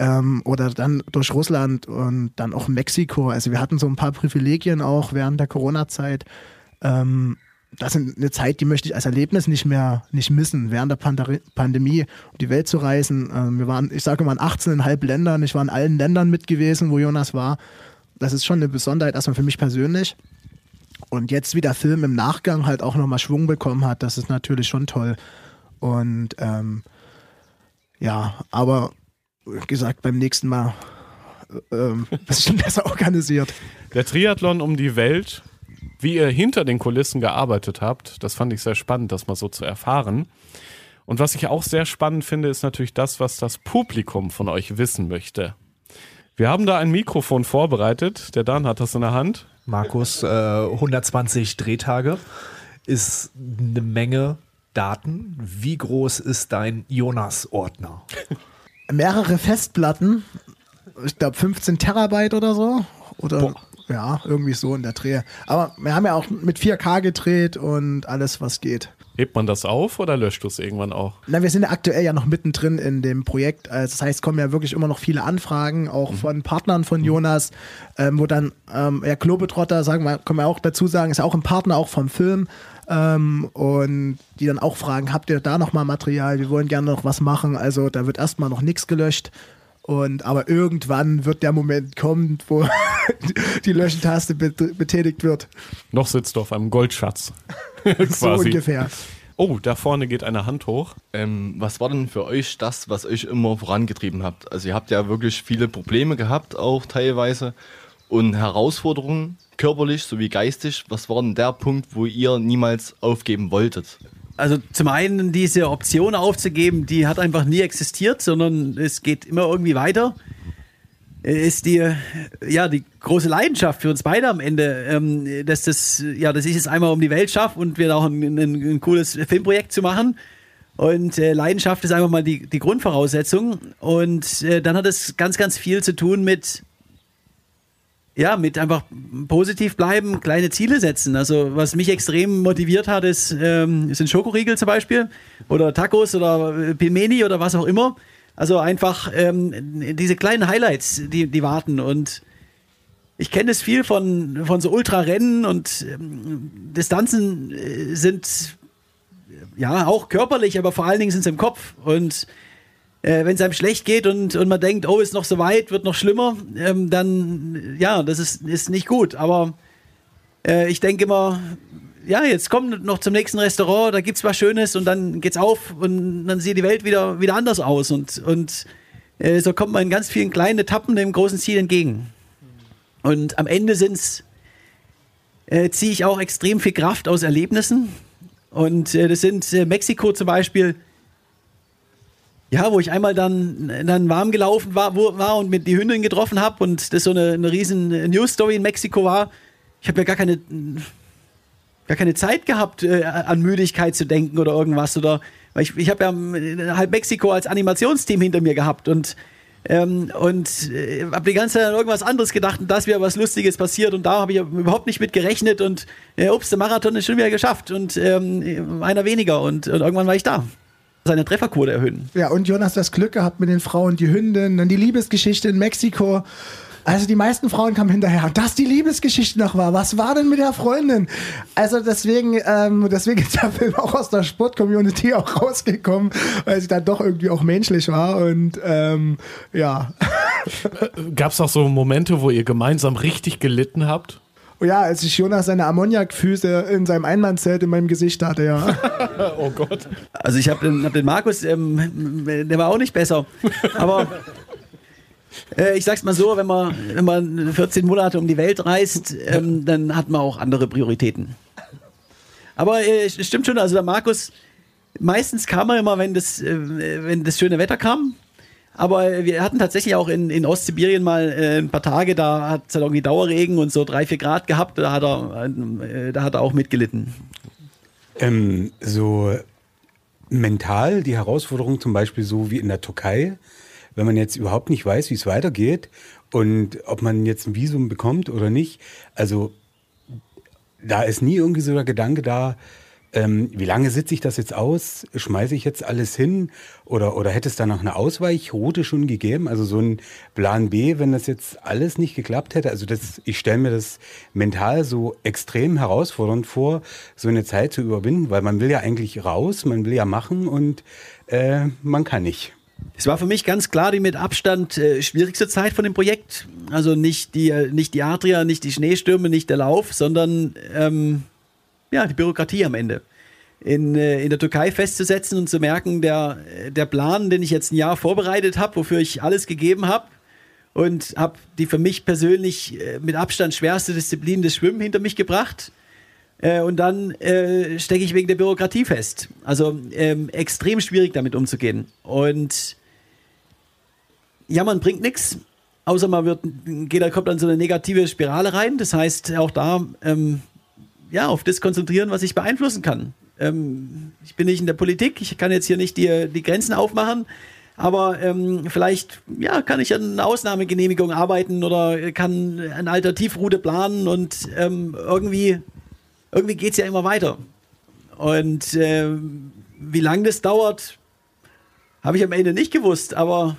S2: Ähm, oder dann durch Russland und dann auch Mexiko. Also wir hatten so ein paar Privilegien auch während der Corona-Zeit. Ähm, das ist eine Zeit, die möchte ich als Erlebnis nicht mehr nicht missen, während der Pandari Pandemie um die Welt zu reisen. Ähm, wir waren, ich sage mal, in 18,5 Ländern. Ich war in allen Ländern mit gewesen, wo Jonas war. Das ist schon eine Besonderheit, erstmal für mich persönlich. Und jetzt, wie der Film im Nachgang halt auch nochmal Schwung bekommen hat, das ist natürlich schon toll. Und ähm, ja, aber wie gesagt, beim nächsten Mal äh, [LAUGHS] ein bisschen besser organisiert.
S3: Der Triathlon um die Welt wie ihr hinter den Kulissen gearbeitet habt. Das fand ich sehr spannend, das mal so zu erfahren. Und was ich auch sehr spannend finde, ist natürlich das, was das Publikum von euch wissen möchte. Wir haben da ein Mikrofon vorbereitet. Der Dan hat das in der Hand.
S4: Markus, äh, 120 Drehtage ist eine Menge Daten. Wie groß ist dein Jonas-Ordner?
S2: Mehrere Festplatten. Ich glaube 15 Terabyte oder so. Oder Boah. Ja, irgendwie so in der Dreh. Aber wir haben ja auch mit 4K gedreht und alles, was geht.
S3: Hebt man das auf oder löscht du es irgendwann auch?
S2: Na, wir sind ja aktuell ja noch mittendrin in dem Projekt. Also das heißt, kommen ja wirklich immer noch viele Anfragen, auch mhm. von Partnern von mhm. Jonas, ähm, wo dann, ähm, ja, Globetrotter, sagen wir, können wir auch dazu sagen, ist auch ein Partner auch vom Film. Ähm, und die dann auch fragen, habt ihr da nochmal Material? Wir wollen gerne noch was machen. Also da wird erstmal noch nichts gelöscht. Und aber irgendwann wird der Moment kommen, wo [LAUGHS] die Löschentaste betätigt wird.
S3: Noch sitzt du auf einem Goldschatz. [LAUGHS]
S2: so ungefähr.
S3: Oh, da vorne geht eine Hand hoch.
S5: Ähm, was war denn für euch das, was euch immer vorangetrieben habt? Also ihr habt ja wirklich viele Probleme gehabt, auch teilweise, und Herausforderungen, körperlich sowie geistig. Was war denn der Punkt, wo ihr niemals aufgeben wolltet?
S1: Also zum einen diese Option aufzugeben, die hat einfach nie existiert, sondern es geht immer irgendwie weiter. Ist die, ja, die große Leidenschaft für uns beide am Ende, ähm, dass das, ja, dass ich es einmal um die Welt schaffe und wir auch ein, ein, ein cooles Filmprojekt zu machen. Und äh, Leidenschaft ist einfach mal die, die Grundvoraussetzung. Und äh, dann hat es ganz, ganz viel zu tun mit, ja, mit einfach positiv bleiben, kleine Ziele setzen. Also was mich extrem motiviert hat, ist, ähm, sind Schokoriegel zum Beispiel oder Tacos oder äh, Pilmeni oder was auch immer. Also einfach ähm, diese kleinen Highlights, die, die warten und ich kenne es viel von, von so Ultrarennen und ähm, Distanzen äh, sind ja auch körperlich, aber vor allen Dingen sind sie im Kopf und äh, wenn es einem schlecht geht und, und man denkt, oh, ist noch so weit, wird noch schlimmer, ähm, dann ja, das ist, ist nicht gut. Aber äh, ich denke immer, ja, jetzt komm noch zum nächsten Restaurant, da gibt es was Schönes und dann geht's auf und dann sieht die Welt wieder, wieder anders aus. Und, und äh, so kommt man in ganz vielen kleinen Etappen dem großen Ziel entgegen. Und am Ende sind's äh, ziehe ich auch extrem viel Kraft aus Erlebnissen. Und äh, das sind äh, Mexiko zum Beispiel, ja, wo ich einmal dann, dann warm gelaufen war, wo, war und mit die Hündin getroffen habe und das so eine, eine riesen News-Story in Mexiko war. Ich habe ja gar keine, gar keine Zeit gehabt, äh, an Müdigkeit zu denken oder irgendwas. Oder, weil ich, ich habe ja halb Mexiko als Animationsteam hinter mir gehabt und ähm, und äh, habe die ganze Zeit an irgendwas anderes gedacht und das wäre was Lustiges passiert und da habe ich überhaupt nicht mit gerechnet und äh, ups, der Marathon ist schon wieder geschafft und ähm, einer weniger und, und irgendwann war ich da seine Trefferquote erhöhen.
S2: Ja, und Jonas das Glück gehabt mit den Frauen, die Hündin, dann die Liebesgeschichte in Mexiko. Also die meisten Frauen kamen hinterher, dass die Liebesgeschichte noch war. Was war denn mit der Freundin? Also deswegen, ähm, deswegen ist der Film auch aus der Sport-Community auch rausgekommen, weil sie dann doch irgendwie auch menschlich war und ähm, ja.
S3: Gab es auch so Momente, wo ihr gemeinsam richtig gelitten habt?
S2: Oh ja, als ich Jonas seine Ammoniakfüße in seinem Einmannzelt in meinem Gesicht hatte, ja. [LAUGHS]
S3: oh Gott.
S1: Also ich habe den, hab den Markus, ähm, der war auch nicht besser. Aber äh, ich sag's mal so, wenn man, wenn man 14 Monate um die Welt reist, ähm, dann hat man auch andere Prioritäten. Aber äh, es stimmt schon, also der Markus, meistens kam er immer, wenn das, äh, wenn das schöne Wetter kam. Aber wir hatten tatsächlich auch in, in Ostsibirien mal äh, ein paar Tage, da hat es halt irgendwie Dauerregen und so drei, vier Grad gehabt, da hat er, äh, da hat er auch mitgelitten.
S6: Ähm, so mental die Herausforderung zum Beispiel so wie in der Türkei, wenn man jetzt überhaupt nicht weiß, wie es weitergeht und ob man jetzt ein Visum bekommt oder nicht. Also da ist nie irgendwie so der Gedanke da, ähm, wie lange sitze ich das jetzt aus? Schmeiße ich jetzt alles hin? Oder, oder hätte es da noch eine Ausweichroute schon gegeben? Also so ein Plan B, wenn das jetzt alles nicht geklappt hätte? Also das, ich stelle mir das mental so extrem herausfordernd vor, so eine Zeit zu überwinden, weil man will ja eigentlich raus, man will ja machen und äh, man kann nicht.
S1: Es war für mich ganz klar die mit Abstand äh, schwierigste Zeit von dem Projekt. Also nicht die, äh, nicht die Adria, nicht die Schneestürme, nicht der Lauf, sondern ähm, ja, die Bürokratie am Ende. In, äh, in der Türkei festzusetzen und zu merken, der, der Plan, den ich jetzt ein Jahr vorbereitet habe, wofür ich alles gegeben habe, und habe die für mich persönlich äh, mit Abstand schwerste Disziplin des Schwimmen hinter mich gebracht. Äh, und dann äh, stecke ich wegen der Bürokratie fest. Also ähm, extrem schwierig damit umzugehen. Und ja, man bringt nichts, außer man wird, geht, kommt dann so eine negative Spirale rein. Das heißt, auch da ähm, ja, auf das konzentrieren, was ich beeinflussen kann. Ähm, ich bin nicht in der Politik, ich kann jetzt hier nicht die, die Grenzen aufmachen, aber ähm, vielleicht ja, kann ich an einer Ausnahmegenehmigung arbeiten oder kann eine Alternativroute planen und ähm, irgendwie irgendwie geht es ja immer weiter. Und äh, wie lange das dauert, habe ich am Ende nicht gewusst, aber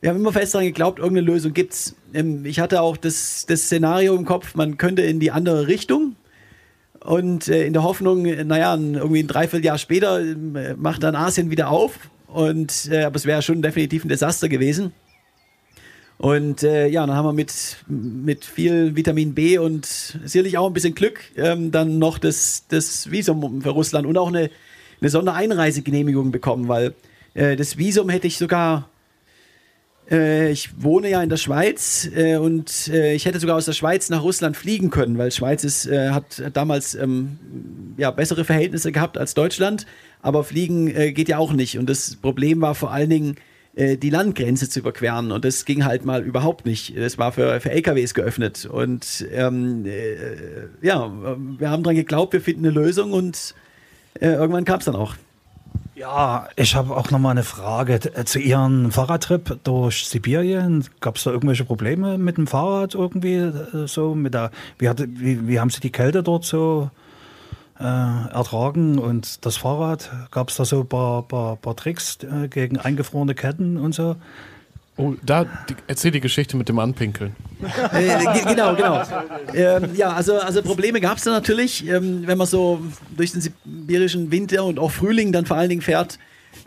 S1: wir haben immer fest daran geglaubt, irgendeine Lösung gibt es. Ähm, ich hatte auch das, das Szenario im Kopf, man könnte in die andere Richtung. Und äh, in der Hoffnung, naja, irgendwie ein Dreivierteljahr später äh, macht dann Asien wieder auf. Und, äh, aber es wäre schon definitiv ein Desaster gewesen. Und äh, ja, dann haben wir mit, mit viel Vitamin B und sicherlich auch ein bisschen Glück ähm, dann noch das, das Visum für Russland und auch eine, eine Sondereinreisegenehmigung bekommen, weil äh, das Visum hätte ich sogar, äh, ich wohne ja in der Schweiz äh, und äh, ich hätte sogar aus der Schweiz nach Russland fliegen können, weil Schweiz ist, äh, hat damals ähm, ja, bessere Verhältnisse gehabt als Deutschland, aber fliegen geht ja auch nicht. Und das Problem war vor allen Dingen, äh, die Landgrenze zu überqueren. Und das ging halt mal überhaupt nicht. Das war für, für LKWs geöffnet. Und ähm, äh, ja, wir haben daran geglaubt, wir finden eine Lösung und äh, irgendwann kam es dann auch.
S7: Ja, ich habe auch noch mal eine Frage äh, zu Ihrem Fahrradtrip durch Sibirien. Gab es da irgendwelche Probleme mit dem Fahrrad irgendwie äh, so mit der? Wie, hatte, wie, wie haben Sie die Kälte dort so äh, ertragen und das Fahrrad? Gab es da so ein paar, paar, paar Tricks äh, gegen eingefrorene Ketten und so?
S3: Oh, da erzähl die Geschichte mit dem Anpinkeln.
S1: Äh, ge- genau, genau. Ähm, ja, also, also Probleme gab es da natürlich, ähm, wenn man so durch den sibirischen Winter und auch Frühling dann vor allen Dingen fährt,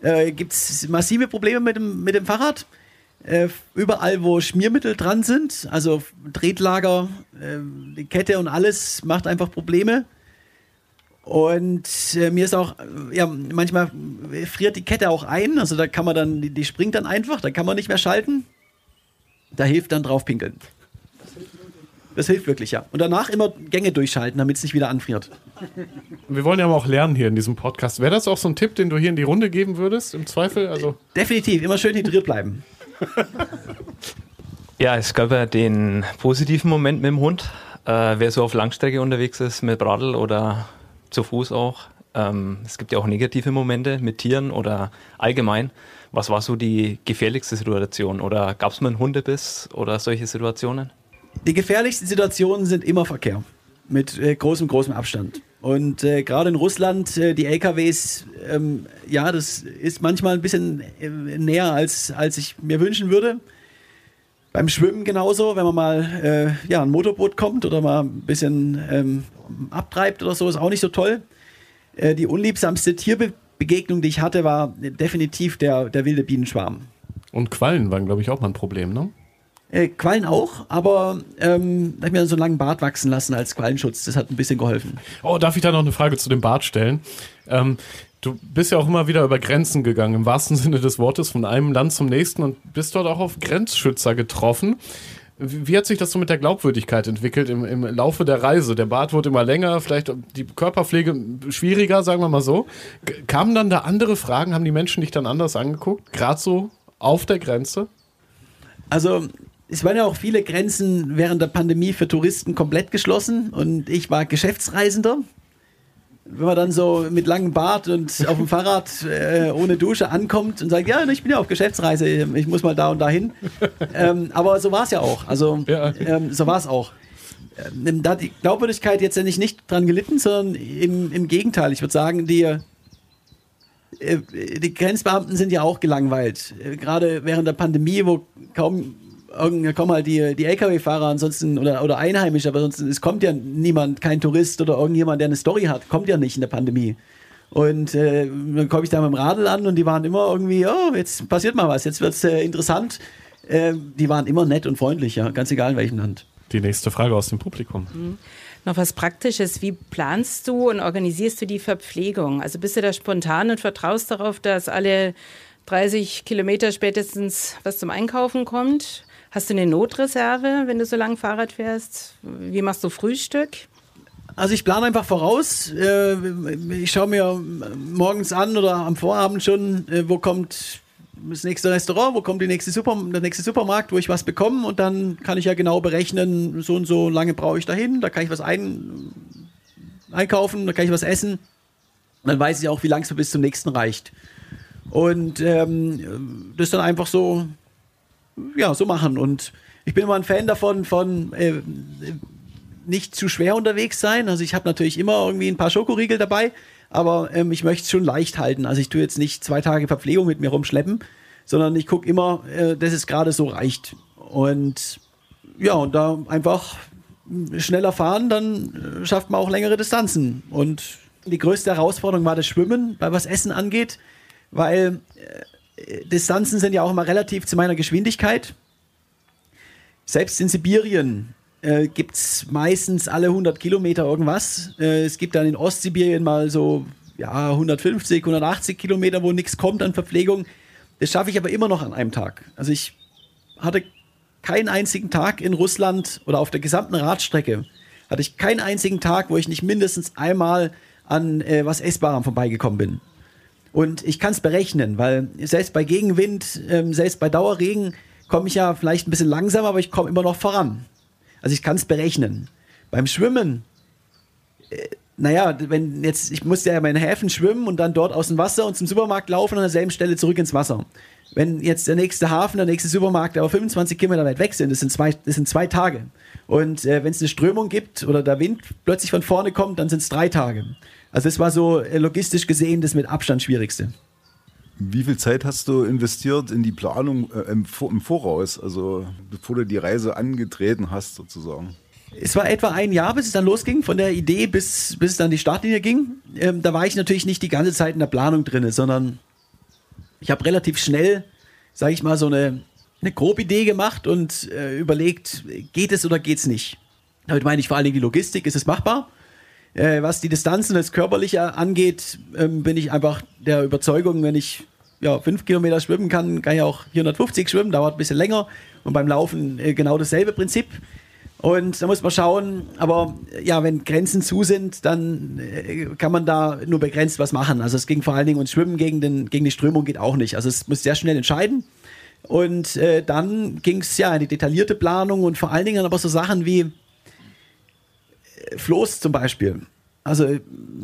S1: äh, gibt es massive Probleme mit dem, mit dem Fahrrad. Äh, überall, wo Schmiermittel dran sind, also Tretlager, äh, die Kette und alles macht einfach Probleme. Und äh, mir ist auch, äh, ja, manchmal friert die Kette auch ein, also da kann man dann, die, die springt dann einfach, da kann man nicht mehr schalten. Da hilft dann drauf pinkeln. Das hilft wirklich, ja. Und danach immer Gänge durchschalten, damit es nicht wieder anfriert.
S3: Wir wollen ja aber auch lernen hier in diesem Podcast. Wäre das auch so ein Tipp, den du hier in die Runde geben würdest, im Zweifel? Also,
S1: Definitiv, immer schön hydriert bleiben. [LAUGHS]
S8: Ja, es gab ja den positiven Moment mit dem Hund. Äh, wer so auf Langstrecke unterwegs ist, mit Radl oder zu Fuß auch. Ähm, es gibt ja auch negative Momente mit Tieren oder allgemein. Was war so die gefährlichste Situation? Oder gab es mal einen Hundebiss oder solche Situationen?
S1: Die gefährlichsten Situationen sind immer Verkehr. Mit äh, großem, großem Abstand. Und äh, gerade in Russland, äh, die LKWs, ähm, ja, das ist manchmal ein bisschen äh, näher, als, als ich mir wünschen würde. Beim Schwimmen genauso, wenn man mal äh, ja, ein Motorboot kommt oder mal ein bisschen ähm, abtreibt oder so, ist auch nicht so toll. Äh, die unliebsamste Tierbegegnung, die ich hatte, war definitiv der, der wilde Bienenschwarm.
S3: und Quallen waren, glaube ich, auch mal ein Problem, ne?
S1: Äh, Quallen auch, aber ähm, da hab ich mir dann so einen langen Bart wachsen lassen als Quallenschutz. Das hat ein bisschen geholfen.
S3: Oh, darf ich da noch eine Frage zu dem Bart stellen? Ähm, du bist ja auch immer wieder über Grenzen gegangen, im wahrsten Sinne des Wortes, von einem Land zum nächsten und bist dort auch auf Grenzschützer getroffen. Wie hat sich das so mit der Glaubwürdigkeit entwickelt im, im Laufe der Reise? Der Bart wurde immer länger, vielleicht die Körperpflege schwieriger, sagen wir mal so. Kamen dann da andere Fragen? Haben die Menschen dich dann anders angeguckt? Gerade so auf der Grenze?
S1: Also es waren ja auch viele Grenzen während der Pandemie für Touristen komplett geschlossen und ich war Geschäftsreisender. Wenn man dann so mit langem Bart und auf dem Fahrrad äh, ohne Dusche ankommt und sagt, ja, ich bin ja auf Geschäftsreise, ich muss mal da und dahin. ähm, aber so war es ja auch. Also
S3: Ja.
S1: ähm, so war es auch. Ähm, da hat die Glaubwürdigkeit jetzt ja nicht, nicht dran gelitten, sondern im, im Gegenteil. Ich würde sagen, die, äh, die Grenzbeamten sind ja auch gelangweilt. Äh, Gerade während der Pandemie, wo kaum irgend- kommen halt die, die Lkw-Fahrer ansonsten oder, oder Einheimische, aber sonst es kommt ja niemand, kein Tourist oder irgendjemand, der eine Story hat, kommt ja nicht in der Pandemie. Und äh, dann komme ich da mit dem Radl an und die waren immer irgendwie, oh, jetzt passiert mal was, jetzt wird es äh, interessant. Äh, die waren immer nett und freundlich, ja, ganz egal in welchem Land.
S3: Die nächste Frage aus dem Publikum.
S9: Noch was Praktisches. Wie planst du und organisierst du die Verpflegung? Also bist du da spontan und vertraust darauf, dass alle 30 Kilometer spätestens was zum Einkaufen kommt? Hast du eine Notreserve, wenn du so lang Fahrrad fährst? Wie machst du Frühstück?
S1: Also ich plane einfach voraus. Äh, Ich schaue mir morgens an oder am Vorabend schon, äh, wo kommt das nächste Restaurant, wo kommt die nächste Super, der nächste Supermarkt, wo ich was bekomme und dann kann ich ja genau berechnen, so und so lange brauche ich dahin, da kann ich was ein, einkaufen, da kann ich was essen. Und dann weiß ich auch, wie lang es bis zum nächsten reicht. Und ähm, das dann einfach so, ja, so machen. Und ich bin immer ein Fan davon, von äh, nicht zu schwer unterwegs sein. Also ich habe natürlich immer irgendwie ein paar Schokoriegel dabei, aber ähm, ich möchte es schon leicht halten. Also ich tue jetzt nicht zwei Tage Verpflegung mit mir rumschleppen, sondern ich gucke immer, äh, dass es gerade so reicht. Und ja, und da einfach schneller fahren, dann äh, schafft man auch längere Distanzen. Und die größte Herausforderung war das Schwimmen, bei was Essen angeht, weil äh, Distanzen sind ja auch immer relativ zu meiner Geschwindigkeit. Selbst in Sibirien äh, gibt es meistens alle 100 Kilometer irgendwas. Äh, es gibt dann in Ostsibirien mal so ja, 150, 180 Kilometer, wo nichts kommt an Verpflegung. Das schaffe ich aber immer noch an einem Tag. Also ich hatte keinen einzigen Tag in Russland oder auf der gesamten Radstrecke hatte ich keinen einzigen Tag, wo ich nicht mindestens einmal an äh, was Essbarem vorbeigekommen bin. Und ich kann es berechnen, weil selbst bei Gegenwind, ähm, selbst bei Dauerregen komme ich ja vielleicht ein bisschen langsam, aber ich komme immer noch voran. Also ich kann es berechnen. Beim Schwimmen, äh, naja, wenn jetzt, ich musste ja in meinen Häfen schwimmen und dann dort aus dem Wasser und zum Supermarkt laufen und an derselben Stelle zurück ins Wasser. Wenn jetzt der nächste Hafen, der nächste Supermarkt aber 25 Kilometer weit weg sind, das sind zwei, das sind zwei Tage. Und äh, wenn es eine Strömung gibt oder der Wind plötzlich von vorne kommt, dann sind es drei Tage. Also das war so äh, logistisch gesehen das mit Abstand schwierigste.
S10: Wie viel Zeit hast du investiert in die Planung äh, im Voraus, also bevor du die Reise angetreten hast sozusagen?
S1: Es war etwa ein Jahr, bis es dann losging, von der Idee bis, bis es dann die Startlinie ging. Ähm, da war ich natürlich nicht die ganze Zeit in der Planung drin, sondern ich habe relativ schnell, sage ich mal, so eine, eine grobe Idee gemacht und äh, überlegt, geht es oder geht es nicht. Damit meine ich vor allen Dingen die Logistik, ist es machbar? Äh, was die Distanzen, das Körperliche angeht, ähm, bin ich einfach der Überzeugung, wenn ich ja, fünf Kilometer schwimmen kann, kann ich auch 450 schwimmen, dauert ein bisschen länger. Und beim Laufen äh, genau dasselbe Prinzip. Und da muss man schauen, aber äh, ja, wenn Grenzen zu sind, dann äh, kann man da nur begrenzt was machen. Also es ging vor allen Dingen und Schwimmen gegen, den, gegen die Strömung geht auch nicht. Also es muss sehr schnell entscheiden. Und äh, dann ging es ja in die detaillierte Planung und vor allen Dingen aber so Sachen wie äh, Floß zum Beispiel. Also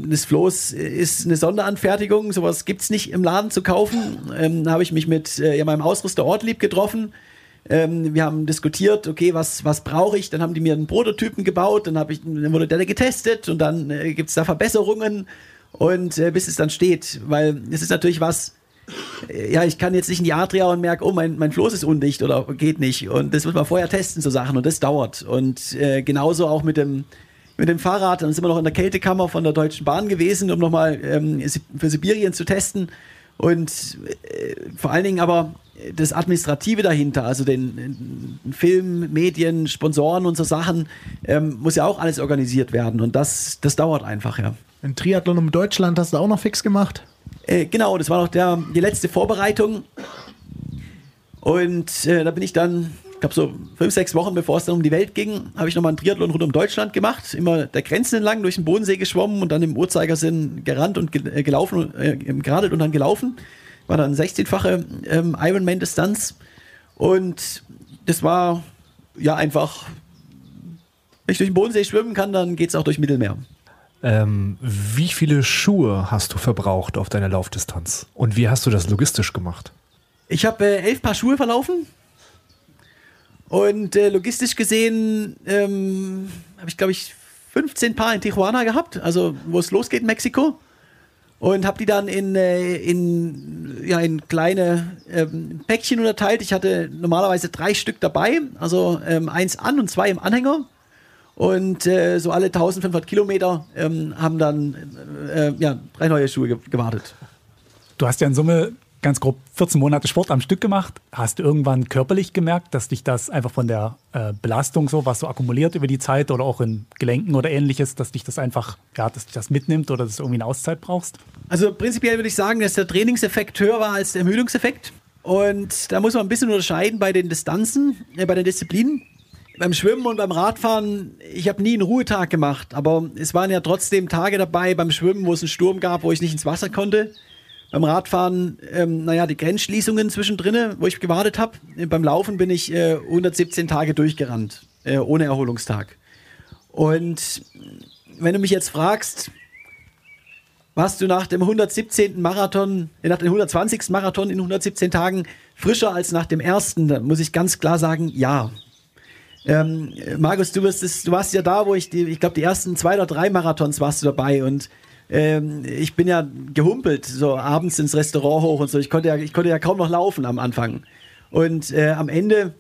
S1: das Floß ist eine Sonderanfertigung, sowas gibt es nicht im Laden zu kaufen. Ähm, da habe ich mich mit äh, meinem Ausrüster Ortlieb getroffen. Ähm, wir haben diskutiert, okay, was, was brauche ich? Dann haben die mir einen Prototypen gebaut, dann, ich, dann wurde der getestet und dann äh, gibt es da Verbesserungen und äh, bis es dann steht, weil es ist natürlich was, äh, ja, ich kann jetzt nicht in die Adria und merke, oh, mein, mein Floß ist undicht oder geht nicht und das muss man vorher testen, so Sachen und das dauert und äh, genauso auch mit dem, mit dem Fahrrad, dann sind wir noch in der Kältekammer von der Deutschen Bahn gewesen, um nochmal ähm, für Sibirien zu testen und äh, vor allen Dingen aber das Administrative dahinter, also den, den Film, Medien, Sponsoren und so Sachen, ähm, muss ja auch alles organisiert werden. Und das, das dauert einfach, ja.
S2: Ein Triathlon um Deutschland hast du auch noch fix gemacht?
S1: Äh, genau, das war noch der, die letzte Vorbereitung. Und äh, da bin ich dann, ich glaube so fünf, sechs Wochen bevor es dann um die Welt ging, habe ich nochmal einen Triathlon rund um Deutschland gemacht. Immer der Grenzen entlang durch den Bodensee geschwommen und dann im Uhrzeigersinn gerannt und ge äh, gelaufen, äh, geradet und dann gelaufen war dann 16-fache ähm, Ironman-Distanz. Und das war ja einfach, wenn ich durch den Bodensee schwimmen kann, dann geht es auch durch Mittelmeer.
S4: Ähm, wie viele Schuhe hast du verbraucht auf deiner Laufdistanz? Und wie hast du das logistisch gemacht?
S1: Ich habe äh, elf Paar Schuhe verlaufen. Und äh, logistisch gesehen ähm, habe ich, glaube ich, 15 Paar in Tijuana gehabt, also wo es losgeht in Mexiko und habe die dann in, äh, in, ja, in kleine ähm, Päckchen unterteilt. Ich hatte normalerweise drei Stück dabei, also ähm, eins an und zwei im Anhänger. Und äh, so alle 1500 Kilometer ähm, haben dann äh, ja, drei neue Schuhe ge gewartet.
S7: Du hast ja in Summe ganz grob 14 Monate Sport am Stück gemacht. Hast du irgendwann körperlich gemerkt, dass dich das einfach von der äh, Belastung so, was so akkumuliert über die Zeit oder auch in Gelenken oder ähnliches, dass dich das einfach, ja, dass dich das mitnimmt oder dass du irgendwie eine Auszeit brauchst?
S1: Also prinzipiell würde ich sagen, dass der Trainingseffekt höher war als der Ermüdungseffekt. Und da muss man ein bisschen unterscheiden bei den Distanzen, äh, bei den Disziplinen. Beim Schwimmen und beim Radfahren, ich habe nie einen Ruhetag gemacht, aber es waren ja trotzdem Tage dabei beim Schwimmen, wo es einen Sturm gab, wo ich nicht ins Wasser konnte. Beim Radfahren, ähm, naja, die Grenzschließungen zwischendrin, wo ich gewartet habe. Beim Laufen bin ich äh, 117 Tage durchgerannt, äh, ohne Erholungstag. Und wenn du mich jetzt fragst, warst du nach dem 117. Marathon, äh, nach dem 120. Marathon in 117 Tagen frischer als nach dem ersten, dann muss ich ganz klar sagen, ja. Ähm, Markus, du, es, du warst ja da, wo ich, die, ich glaube, die ersten zwei oder drei Marathons warst du dabei und ähm, ich bin ja gehumpelt, so abends ins Restaurant hoch und so. Ich konnte ja, ich konnte ja kaum noch laufen am Anfang. Und äh, am Ende,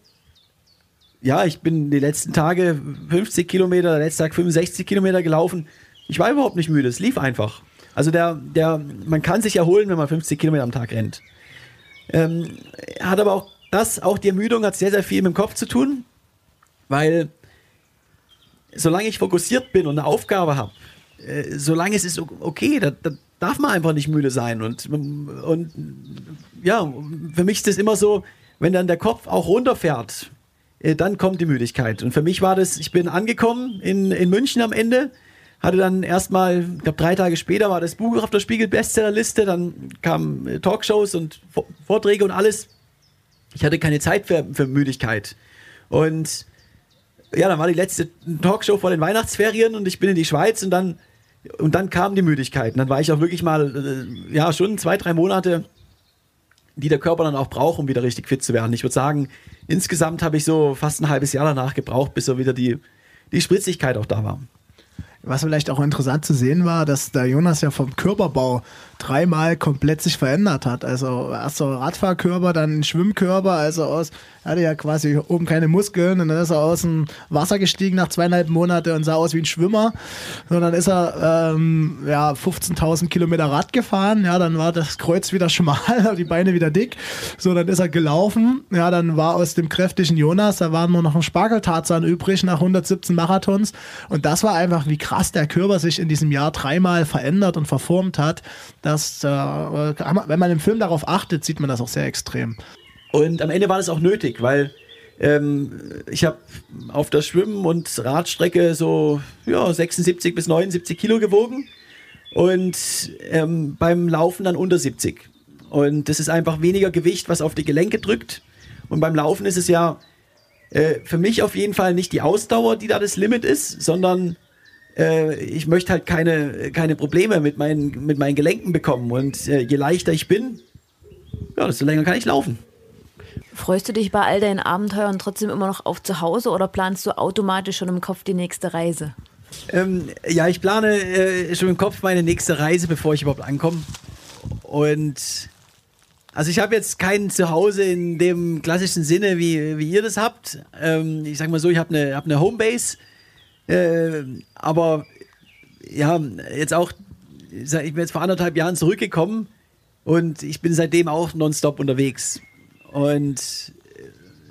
S1: ja, ich bin die letzten Tage 50 Kilometer, der letzte Tag 65 Kilometer gelaufen. Ich war überhaupt nicht müde, es lief einfach. Also der, der, man kann sich erholen, wenn man 50 Kilometer am Tag rennt. Ähm, hat aber auch das, auch die Ermüdung hat sehr, sehr viel mit dem Kopf zu tun, weil solange ich fokussiert bin und eine Aufgabe habe, äh, solange es ist okay, da, da, darf man einfach nicht müde sein. Und, und ja, für mich ist es immer so, wenn dann der Kopf auch runterfährt, äh, dann kommt die Müdigkeit. Und für mich war das, ich bin angekommen in, in München am Ende, hatte dann erstmal, ich glaube drei Tage später war das Buch auf der Spiegel Bestsellerliste, dann kamen äh, Talkshows und Vorträge und alles. Ich hatte keine Zeit für, für Müdigkeit. Und ja, dann war die letzte Talkshow vor den Weihnachtsferien und ich bin in die Schweiz und dann und dann kam die Müdigkeit. Und dann war ich auch wirklich mal, äh, ja, schon zwei, drei Monate, die der Körper dann auch braucht, um wieder richtig fit zu werden. Ich würde sagen, insgesamt habe ich so fast ein halbes Jahr danach gebraucht, bis so wieder die, die Spritzigkeit auch da war.
S2: Was vielleicht auch interessant zu sehen war, dass der Jonas ja vom Körperbau dreimal komplett sich verändert hat. Also erst so Radfahrkörper, dann Schwimmkörper, also aus, hatte ja quasi oben keine Muskeln und dann ist er aus dem Wasser gestiegen nach zweieinhalb Monaten und sah aus wie ein Schwimmer. Und dann ist er ähm, ja 15.000 Kilometer Rad gefahren, ja, dann war das Kreuz wieder [LAUGHS] schmal, die Beine wieder dick. So, dann ist er gelaufen, ja, dann war aus dem kräftigen Jonas, da war nur noch ein Spargeltarzan übrig nach 117 Marathons und das war einfach, wie krass der Körper sich in diesem Jahr dreimal verändert und verformt hat das, äh, wenn man im Film darauf achtet, sieht man das auch sehr extrem.
S1: Und am Ende war das auch nötig, weil ähm, ich habe auf der Schwimmen- und Radstrecke so ja, 76 bis 79 Kilo gewogen und ähm, beim Laufen dann unter 70. Und das ist einfach weniger Gewicht, was auf die Gelenke drückt. Und beim Laufen ist es ja äh, für mich auf jeden Fall nicht die Ausdauer, die da das Limit ist, sondern äh, ich möchte halt keine, keine Probleme mit meinen, mit meinen Gelenken bekommen. Und äh, je leichter ich bin, ja, desto länger kann ich laufen.
S11: Freust du dich bei all deinen Abenteuern trotzdem immer noch auf zu Hause oder planst du automatisch schon im Kopf die nächste Reise?
S1: Ähm, ja, ich plane äh, schon im Kopf meine nächste Reise, bevor ich überhaupt ankomme. Und also ich habe jetzt kein Zuhause in dem klassischen Sinne, wie, wie ihr das habt. Ähm, ich sage mal so, ich habe eine hab ne Homebase äh, aber ja, jetzt auch, ich bin jetzt vor anderthalb Jahren zurückgekommen und ich bin seitdem auch nonstop unterwegs. Und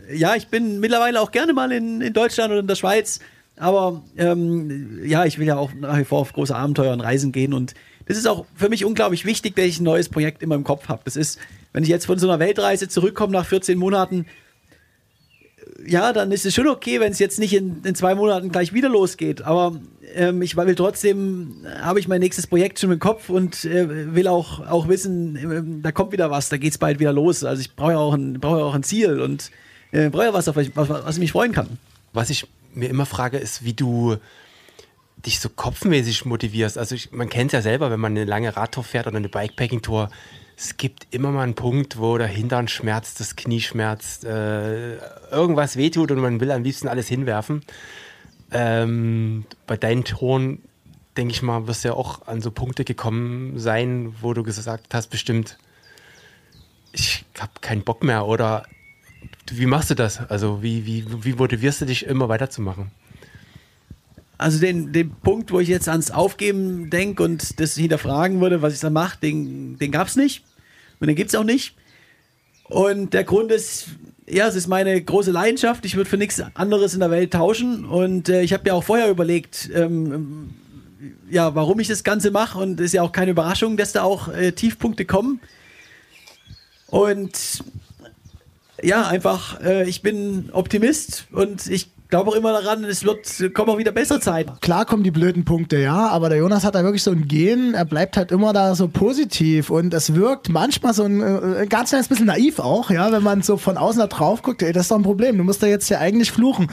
S1: äh, ja, ich bin mittlerweile auch gerne mal in, in Deutschland oder in der Schweiz. Aber ähm, ja, ich will ja auch nach wie vor auf große Abenteuer und Reisen gehen. Und das ist auch für mich unglaublich wichtig, dass ich ein neues Projekt immer im Kopf habe. Das ist, wenn ich jetzt von so einer Weltreise zurückkomme nach 14 Monaten, ja, dann ist es schon okay, wenn es jetzt nicht in, in, zwei Monaten gleich wieder losgeht. Aber ähm, ich will trotzdem, habe ich mein nächstes Projekt schon im Kopf und äh, will auch, auch wissen, äh, da kommt wieder was, da geht es bald wieder los. Also ich brauche ja auch ein, brauche auch ein Ziel und äh, brauche ja was, auf was, was, was mich freuen kann.
S12: Was ich mir immer frage, ist, wie du dich so kopfmäßig motivierst. Also ich, man kennt es ja selber, wenn man eine lange Radtour fährt oder eine Bikepacking-Tour, es gibt immer mal einen Punkt, wo der Hintern schmerzt, das Knie schmerzt, äh, irgendwas wehtut und man will am liebsten alles hinwerfen. Ähm, bei deinen Toren, denke ich mal, wirst du ja auch an so Punkte gekommen sein, wo du gesagt hast, bestimmt, ich habe keinen Bock mehr oder wie machst du das? Also wie, wie, wie motivierst du dich immer weiterzumachen?
S1: Also den, den Punkt, wo ich jetzt ans Aufgeben denke und das hinterfragen würde, was ich da mache, den, den gab es nicht. Und den gibt es auch nicht. Und der Grund ist, ja, es ist meine große Leidenschaft. Ich würde für nichts anderes in der Welt tauschen. Und äh, ich habe mir auch vorher überlegt, ähm, ja, warum ich das Ganze mache. Und es ist ja auch keine Überraschung, dass da auch äh, Tiefpunkte kommen. Und ja, einfach, äh, ich bin Optimist und ich glaube auch immer daran, es wird, kommen auch wieder bessere Zeiten.
S2: Klar kommen die blöden Punkte, ja, aber der Jonas hat da wirklich so ein Gen, er bleibt halt immer da so positiv und es wirkt manchmal so ein, äh, ein ganz kleines bisschen naiv auch, ja, wenn man so von außen da drauf guckt, ey, das ist doch ein Problem, du musst da jetzt ja eigentlich fluchen.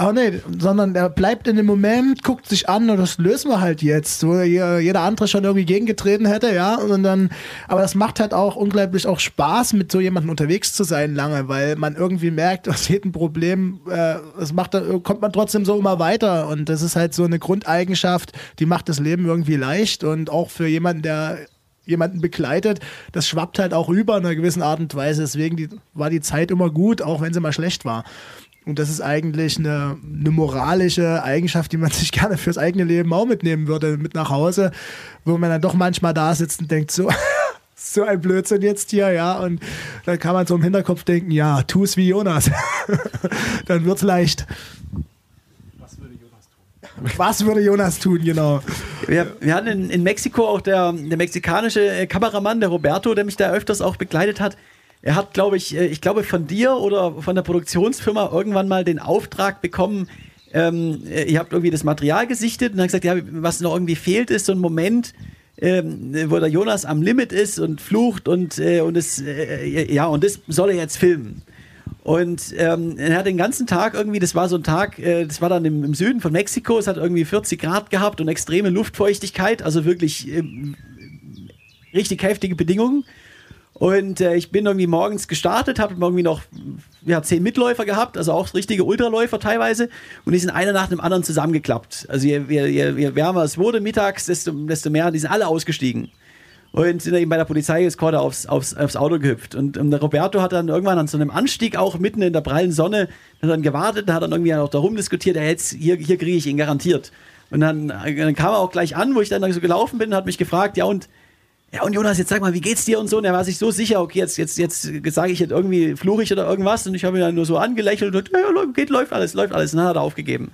S2: Aber nee, sondern er bleibt in dem Moment, guckt sich an und das lösen wir halt jetzt, wo jeder andere schon irgendwie gegengetreten hätte, ja. Und dann, aber das macht halt auch unglaublich auch Spaß, mit so jemandem unterwegs zu sein lange, weil man irgendwie merkt, [LAUGHS] aus jedem Problem, äh, das macht, kommt man trotzdem so immer weiter. Und das ist halt so eine Grundeigenschaft, die macht das Leben irgendwie leicht und auch für jemanden, der jemanden begleitet, das schwappt halt auch über in einer gewissen Art und Weise. Deswegen die, war die Zeit immer gut, auch wenn sie mal schlecht war. Und das ist eigentlich eine, eine, moralische Eigenschaft, die man [LAUGHS] sich gerne fürs eigene Leben auch mitnehmen würde, mit nach Hause, wo man dann doch manchmal da sitzt und denkt, so, [LAUGHS] so ein Blödsinn jetzt hier, ja. Und dann kann man so im Hinterkopf denken, ja, tu es wie Jonas. [LAUGHS] dann wird's leicht. Was würde Jonas tun? Was würde Jonas tun, genau.
S1: Wir, wir hatten in, in Mexiko auch der, der mexikanische Kameramann, der Roberto, der mich da öfters auch begleitet hat er hat, glaube ich, äh, ich glaube von dir oder von der Produktionsfirma irgendwann mal den Auftrag bekommen, ähm, äh, ihr habt irgendwie das Material gesichtet und hat gesagt, ja, was noch irgendwie fehlt, ist so ein Moment, ähm, wo der Jonas am Limit ist und flucht und, äh, und es, äh, ja, und das soll er jetzt filmen. Und ähm, er hat den ganzen Tag irgendwie, das war so ein Tag, äh, das war dann im, im Süden von Mexiko, es hat irgendwie 40 Grad gehabt und extreme Luftfeuchtigkeit, also wirklich ähm, richtig heftige Bedingungen. Und äh, ich bin irgendwie morgens gestartet, habe irgendwie noch ja, zehn Mitläufer gehabt, also auch richtige Ultraläufer teilweise. Und die sind einer nach dem anderen zusammengeklappt. Also je, je, je, wärmer es wurde mittags, desto, desto mehr, die sind alle ausgestiegen. Und sind dann eben bei der Polizeieskorte aufs, aufs, aufs Auto gehüpft. Und, und der Roberto hat dann irgendwann an so einem Anstieg auch mitten in der prallen Sonne dann gewartet, hat dann irgendwie auch darum diskutiert, er jetzt, hier, hier kriege ich ihn garantiert. Und dann, dann kam er auch gleich an, wo ich dann so gelaufen bin, und hat mich gefragt, ja und ja, und Jonas, jetzt sag mal, wie geht's dir und so? Und er war sich so sicher, okay, jetzt, jetzt, jetzt sage ich jetzt irgendwie fluchig oder irgendwas. Und ich habe ihn dann nur so angelächelt und ja, geht, läuft alles, läuft alles. Und dann hat er aufgegeben.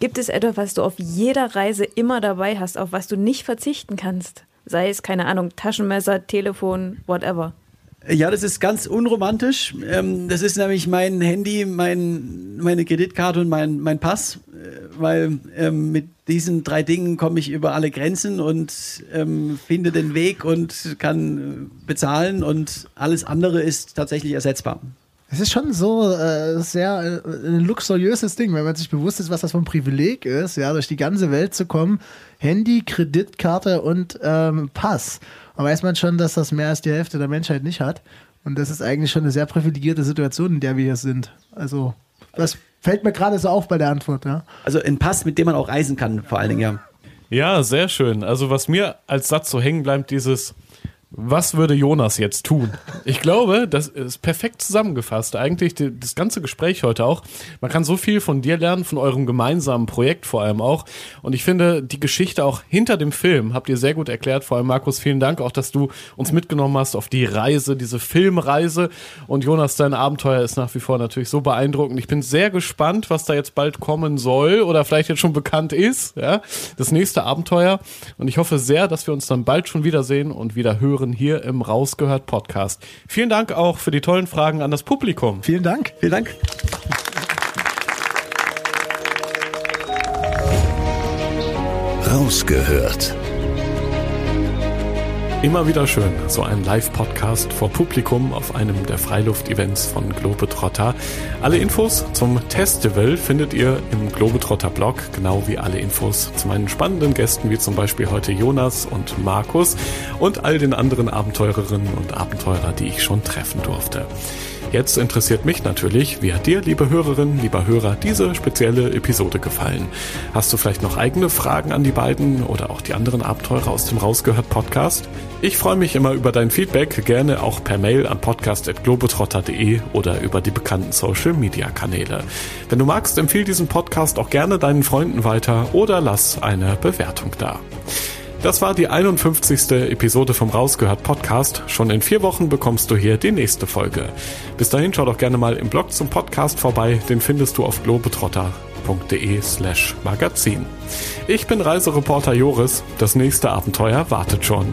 S11: Gibt es etwas, was du auf jeder Reise immer dabei hast, auf was du nicht verzichten kannst? Sei es, keine Ahnung, Taschenmesser, Telefon, whatever.
S1: Ja, das ist ganz unromantisch. Ähm, das ist nämlich mein Handy, mein, meine Kreditkarte und mein, mein Pass, äh, weil ähm, mit diesen drei Dingen komme ich über alle Grenzen und ähm, finde den Weg und kann äh, bezahlen und alles andere ist tatsächlich ersetzbar.
S2: Es ist schon so äh, sehr äh, ein luxuriöses Ding, wenn man sich bewusst ist, was das für ein Privileg ist, ja, durch die ganze Welt zu kommen. Handy, Kreditkarte und ähm, Pass. Da weiß man schon, dass das mehr als die Hälfte der Menschheit nicht hat. Und das ist eigentlich schon eine sehr privilegierte Situation, in der wir hier sind. Also, das fällt mir gerade so auf bei der Antwort, ja.
S1: Also ein Pass, mit dem man auch reisen kann, vor allen Dingen, ja.
S3: Ja, sehr schön. Also was mir als Satz so hängen bleibt, dieses was würde Jonas jetzt tun? Ich glaube, das ist perfekt zusammengefasst. Eigentlich die, das ganze Gespräch heute auch. Man kann so viel von dir lernen, von eurem gemeinsamen Projekt vor allem auch. Und ich finde, die Geschichte auch hinter dem Film habt ihr sehr gut erklärt. Vor allem, Markus, vielen Dank auch, dass du uns mitgenommen hast auf die Reise, diese Filmreise. Und Jonas, dein Abenteuer ist nach wie vor natürlich so beeindruckend. Ich bin sehr gespannt, was da jetzt bald kommen soll oder vielleicht jetzt schon bekannt ist. Ja? Das nächste Abenteuer. Und ich hoffe sehr, dass wir uns dann bald schon wiedersehen und wieder hören hier im Rausgehört Podcast. Vielen Dank auch für die tollen Fragen an das Publikum.
S2: Vielen Dank.
S1: Vielen Dank.
S13: Rausgehört.
S3: Immer wieder schön, so ein Live-Podcast vor Publikum auf einem der Freiluft-Events von Globetrotter. Alle Infos zum Festival findet ihr im Globetrotter-Blog, genau wie alle Infos zu meinen spannenden Gästen, wie zum Beispiel heute Jonas und Markus und all den anderen Abenteurerinnen und Abenteurer, die ich schon treffen durfte. Jetzt interessiert mich natürlich, wie hat dir, liebe Hörerinnen, lieber Hörer, diese spezielle Episode gefallen? Hast du vielleicht noch eigene Fragen an die beiden oder auch die anderen Abenteurer aus dem Rausgehört Podcast? Ich freue mich immer über dein Feedback, gerne auch per Mail an podcast.globetrotter.de oder über die bekannten Social Media Kanäle. Wenn du magst, empfehle diesen Podcast auch gerne deinen Freunden weiter oder lass eine Bewertung da. Das war die 51. Episode vom Rausgehört Podcast. Schon in vier Wochen bekommst du hier die nächste Folge. Bis dahin schau doch gerne mal im Blog zum Podcast vorbei. Den findest du auf globetrotter.de slash magazin. Ich bin Reisereporter Joris. Das nächste Abenteuer wartet schon.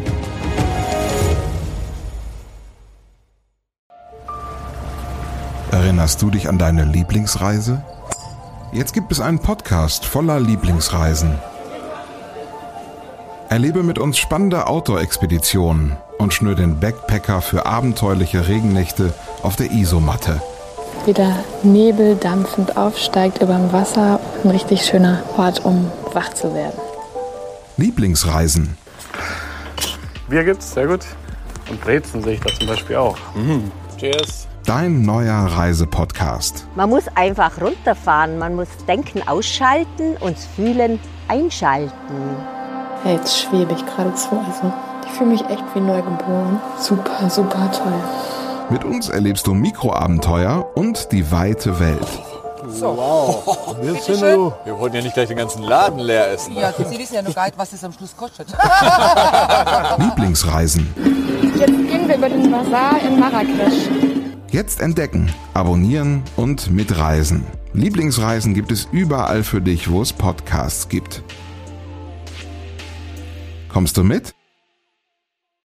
S14: Erinnerst du dich an deine Lieblingsreise? Jetzt gibt es einen Podcast voller Lieblingsreisen. Erlebe mit uns spannende Outdoor-Expeditionen und schnür den Backpacker für abenteuerliche Regennächte auf der Isomatte.
S15: Wie der Nebel dampfend aufsteigt über dem Wasser. Ein richtig schöner Ort, um wach zu werden.
S14: Lieblingsreisen.
S3: Bier gibt's, sehr gut. Und Brezen sehe ich da zum Beispiel auch. Mhm. Cheers.
S14: Dein neuer Reisepodcast.
S16: Man muss einfach runterfahren, man muss Denken ausschalten und Fühlen einschalten.
S15: Ja, jetzt schwebe ich geradezu. Also, ich fühle mich echt wie neugeboren. Super, super toll.
S14: Mit uns erlebst du Mikroabenteuer und die weite Welt.
S17: So. Wow. [LAUGHS]
S18: Wir, schön. wir wollten ja nicht gleich den ganzen Laden leer essen.
S17: Ja, Sie wissen ja noch gar nicht, was es am Schluss kostet. [LAUGHS] [LAUGHS]
S14: Lieblingsreisen.
S15: Jetzt gehen wir über den Bazar in Marrakesch.
S14: Jetzt entdecken, abonnieren und mitreisen. Lieblingsreisen gibt es überall für dich, wo es Podcasts gibt. Kommst du mit?